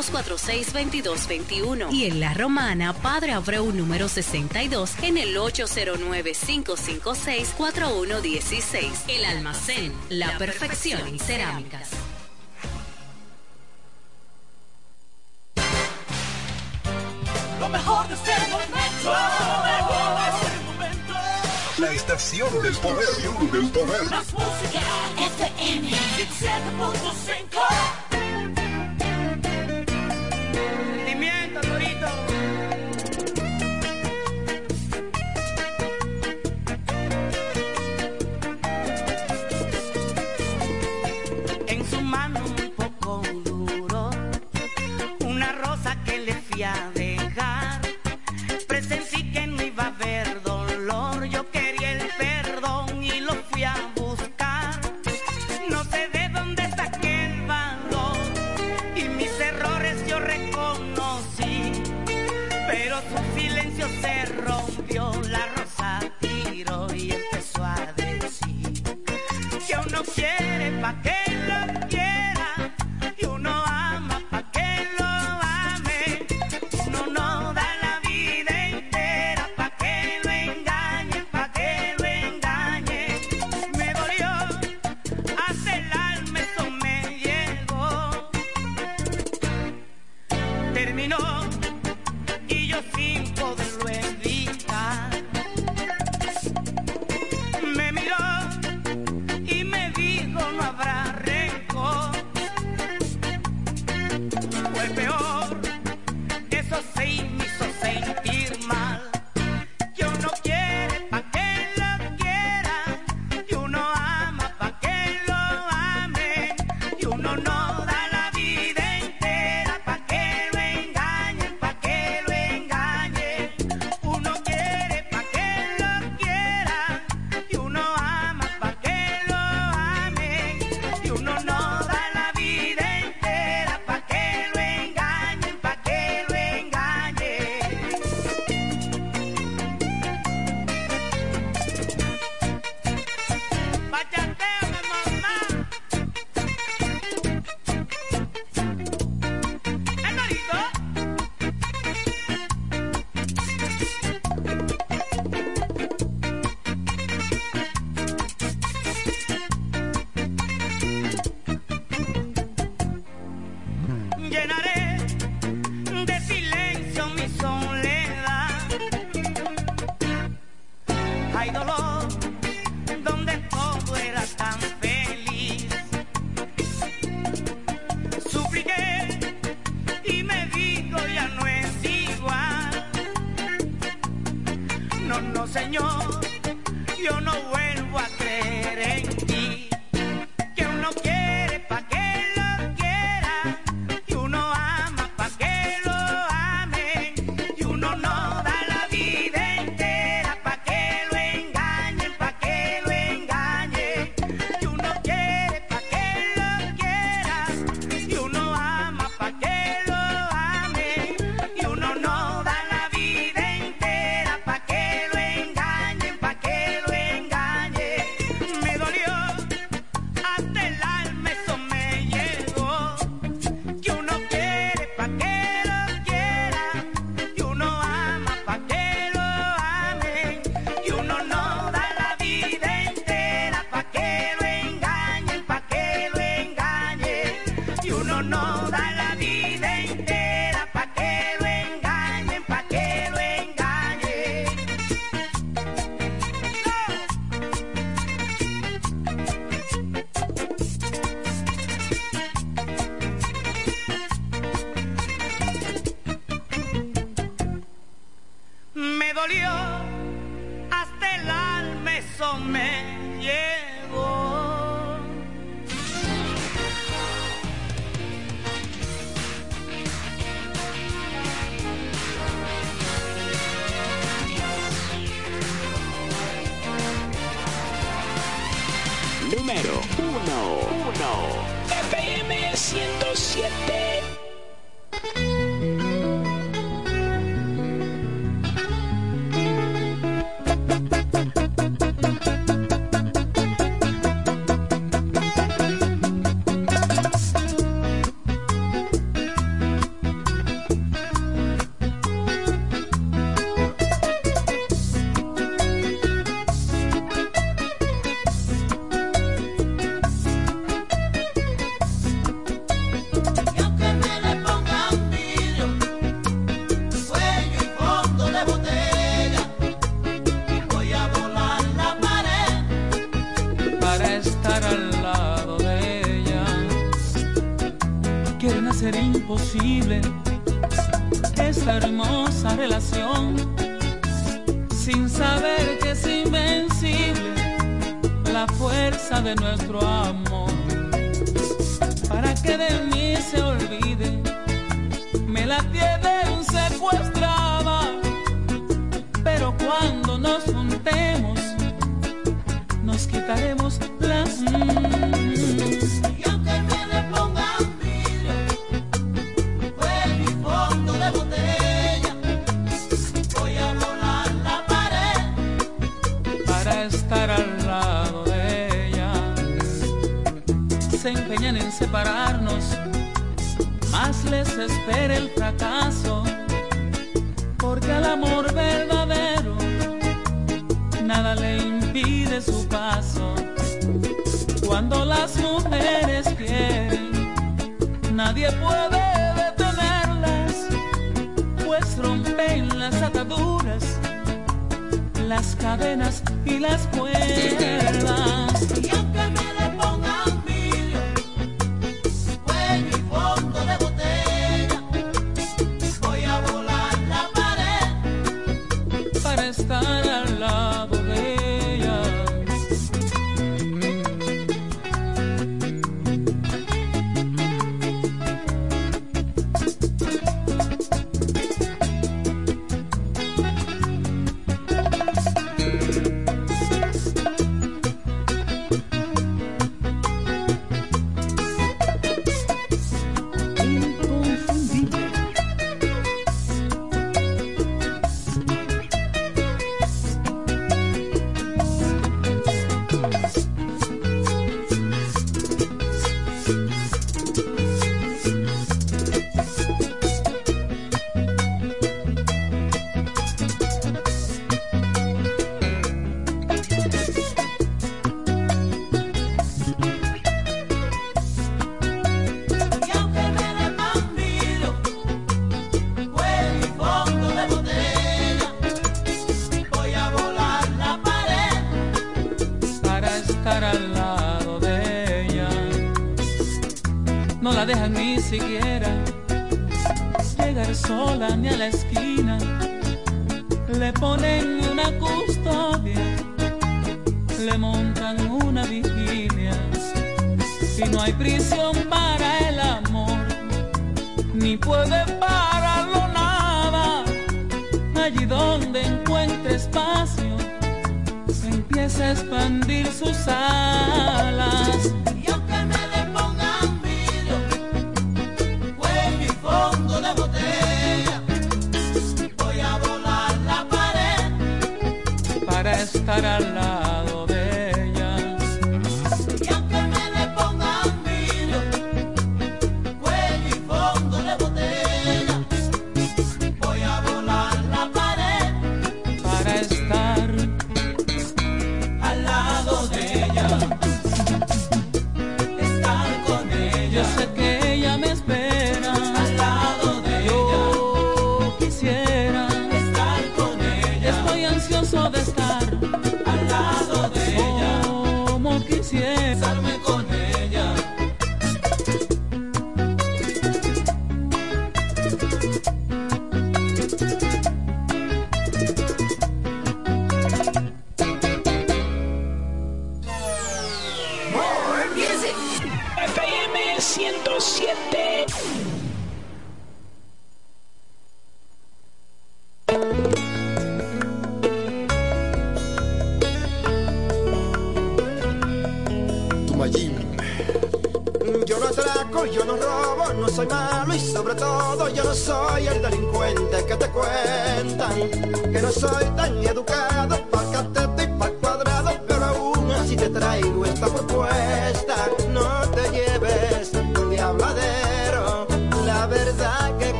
246-2221 y en La Romana, Padre Abreu número 62 en el 809-556-4116. El almacén, la perfección en cerámicas.
Lo mejor de este momento. Lo mejor de este momento.
La estación del poder. del poder.
Más música. FM 107.5.
Sentimiento, Torito.
en su mano un poco duro, una rosa que le fui
llenaré imposible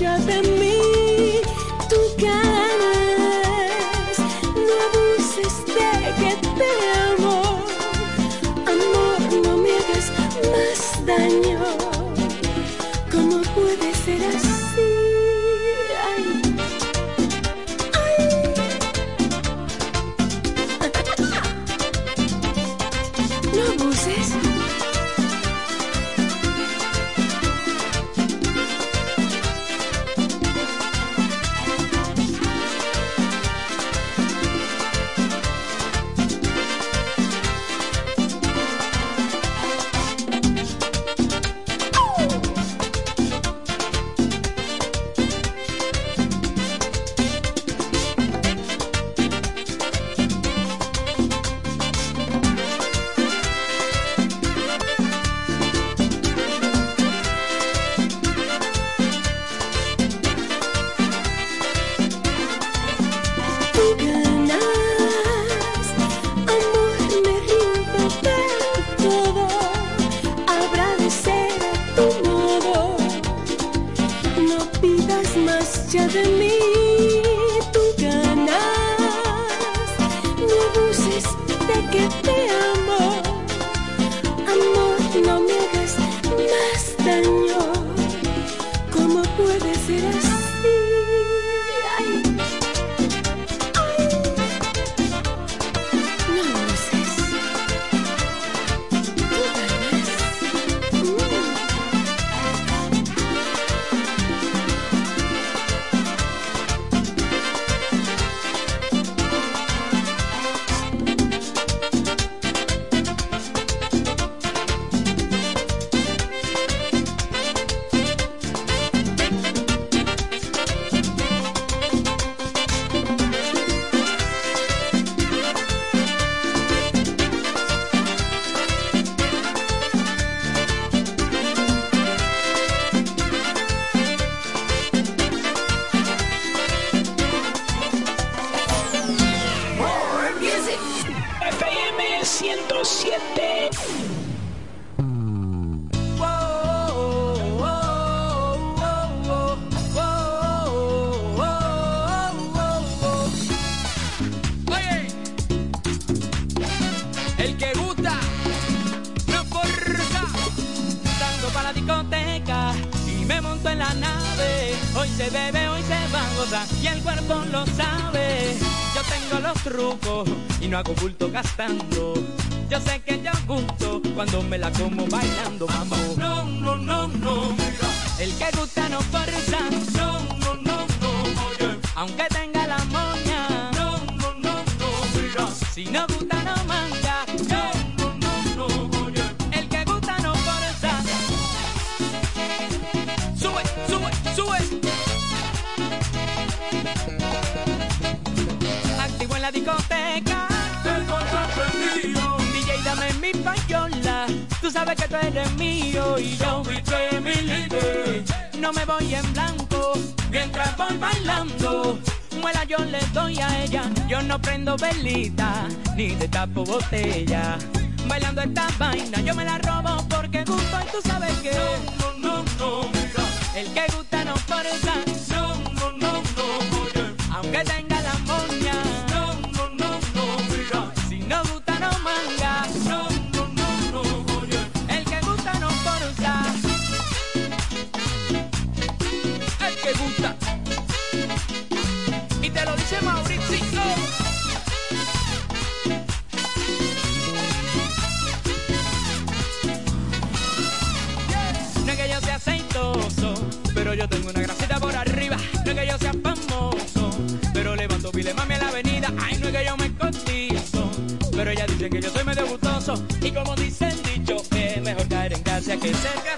ya de mí. Tú que ser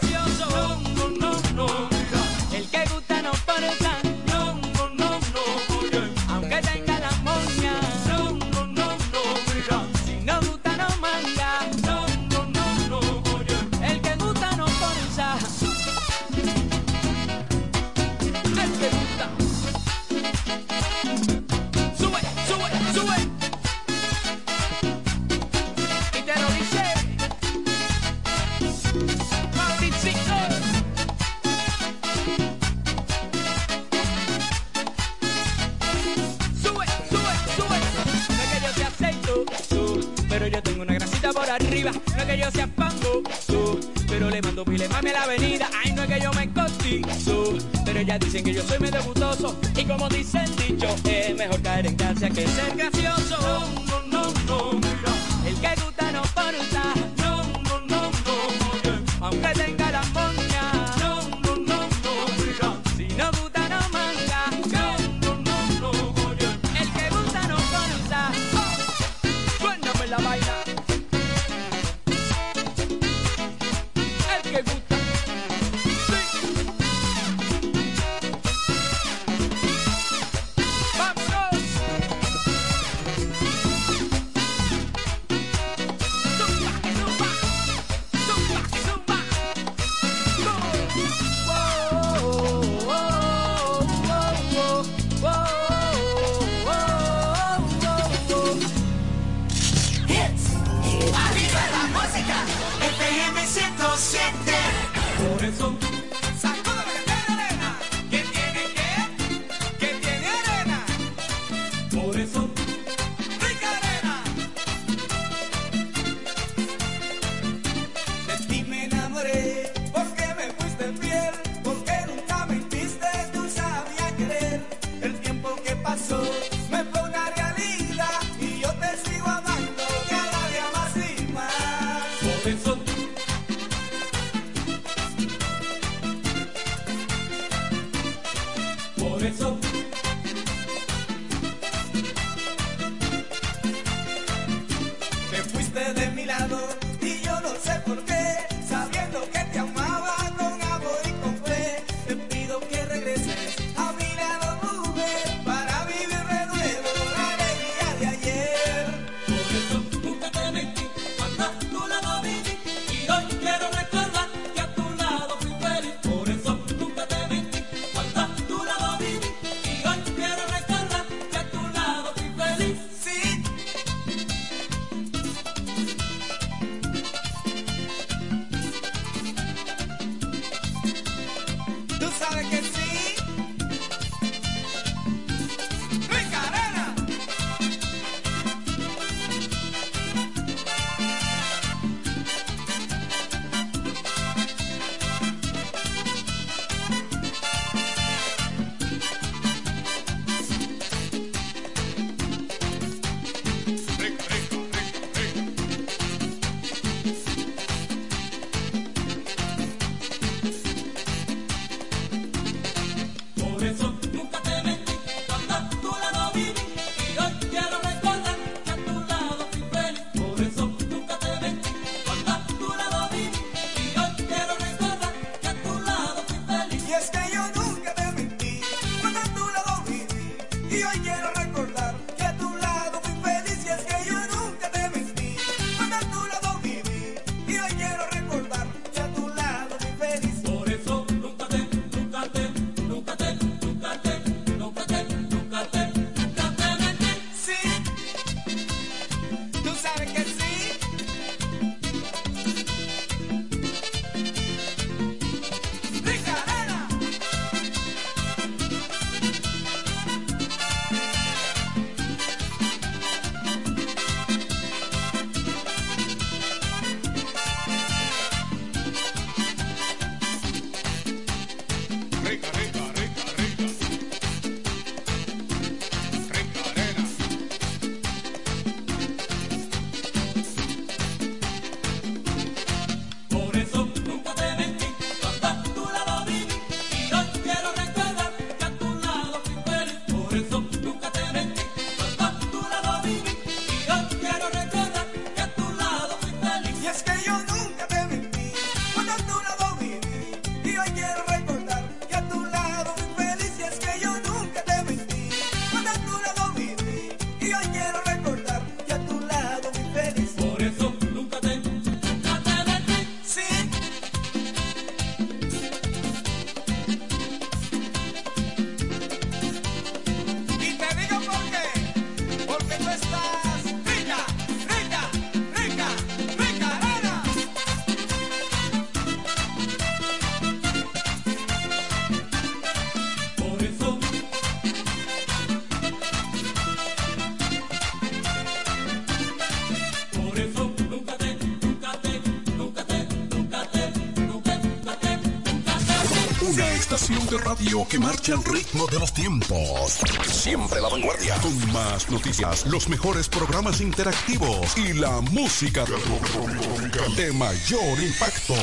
de
radio que marcha al ritmo de los tiempos. Siempre la vanguardia. Con más noticias, los mejores programas interactivos y la música de mayor impacto.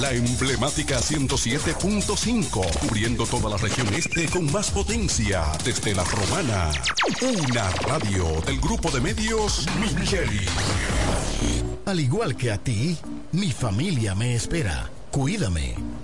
La emblemática 107.5, cubriendo toda la región este con más potencia desde la romana. Una radio del grupo de medios Micheli.
Al igual que a ti, mi familia me espera. Cuídame.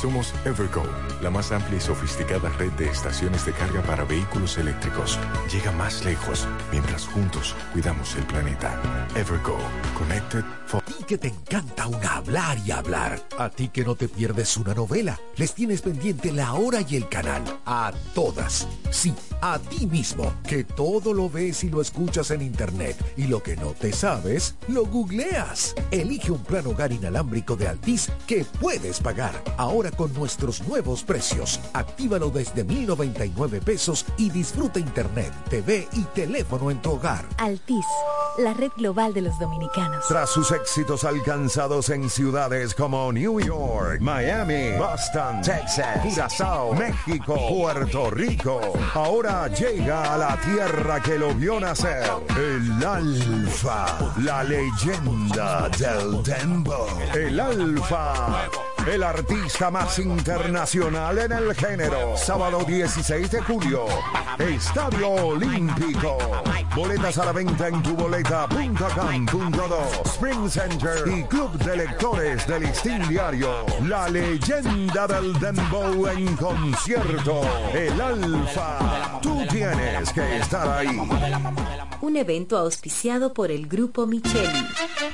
Somos Evergo, la más amplia y sofisticada red de estaciones de carga para vehículos eléctricos. Llega más lejos mientras juntos cuidamos el planeta. Evergo, Connected for...
A ti que te encanta un hablar y hablar. A ti que no te pierdes una novela. Les tienes pendiente la hora y el canal. A todas. Sí, a ti mismo. Que todo lo ves y lo escuchas en internet. Y lo que no te sabes, lo googleas. Elige un plan hogar inalámbrico de Altis que puedes pagar. Ahora con nuestros nuevos precios. Actívalo desde 1099 pesos y disfruta internet, TV y teléfono en tu hogar.
Altis, la red global de los dominicanos.
Tras sus éxitos alcanzados en ciudades como New York, Miami, Boston, Texas, Curazao, México, Puerto Rico, ahora llega a la tierra que lo vio nacer, el Alfa, la leyenda del Dembow. El Alfa, el artista más internacional en el género. Sábado 16 de julio, Estadio Olímpico. Boletas a la venta en tuboleta.com.do. Spring Center y Club de Lectores del Listín Diario. La leyenda del Dembow en concierto. El Alfa. Tú tienes que estar ahí.
Un evento auspiciado por el Grupo Micheli.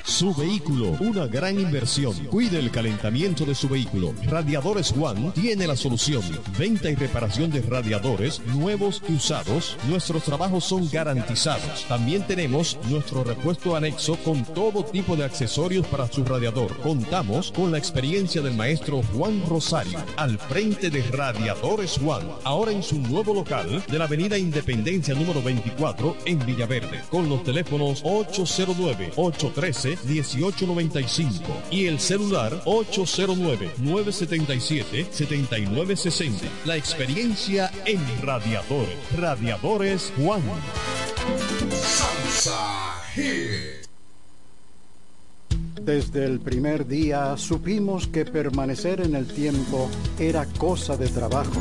Su vehículo, una gran inversión. Cuide el calentamiento de su vehículo. Radiadores One tiene la solución. Venta y reparación de radiadores nuevos y usados. Nuestros trabajos son garantizados. También tenemos nuestro repuesto anexo con todo tipo de accesorios para su radiador. Contamos con la experiencia del maestro Juan Rosario al frente de Radiadores One. Ahora en su nuevo local de la Avenida Independencia número 24 en Villaverde. Con los teléfonos 809-813-1895 y el celular 809-977-7960. La experiencia en radiadores. Radiadores
Hit. Desde el primer día supimos que permanecer en el tiempo era cosa de trabajo.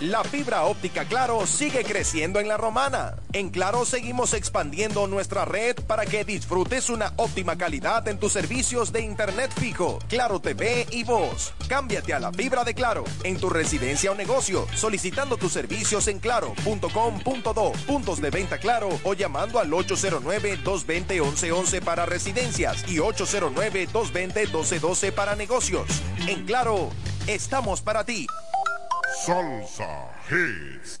La fibra óptica Claro sigue creciendo en la romana. En Claro seguimos expandiendo nuestra red para que disfrutes una óptima calidad en tus servicios de Internet fijo, Claro TV y voz. Cámbiate a la fibra de Claro en tu residencia o negocio, solicitando tus servicios en claro.com.do, puntos de venta Claro o llamando al 809-220-1111 para residencias y 809-220-1212 para negocios. En Claro, estamos para ti.
Salsa Heads.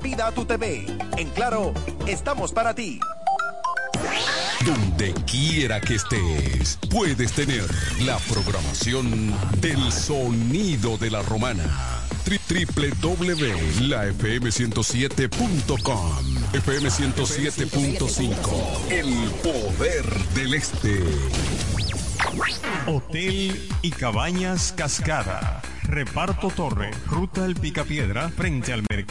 vida a tu TV. En Claro, estamos para ti.
Donde quiera que estés, puedes tener la programación del sonido de la romana. Www.lafm107.com FM107.5 El poder del este.
Hotel y Cabañas Cascada. Reparto Torre, Ruta El Picapiedra, frente al mercado.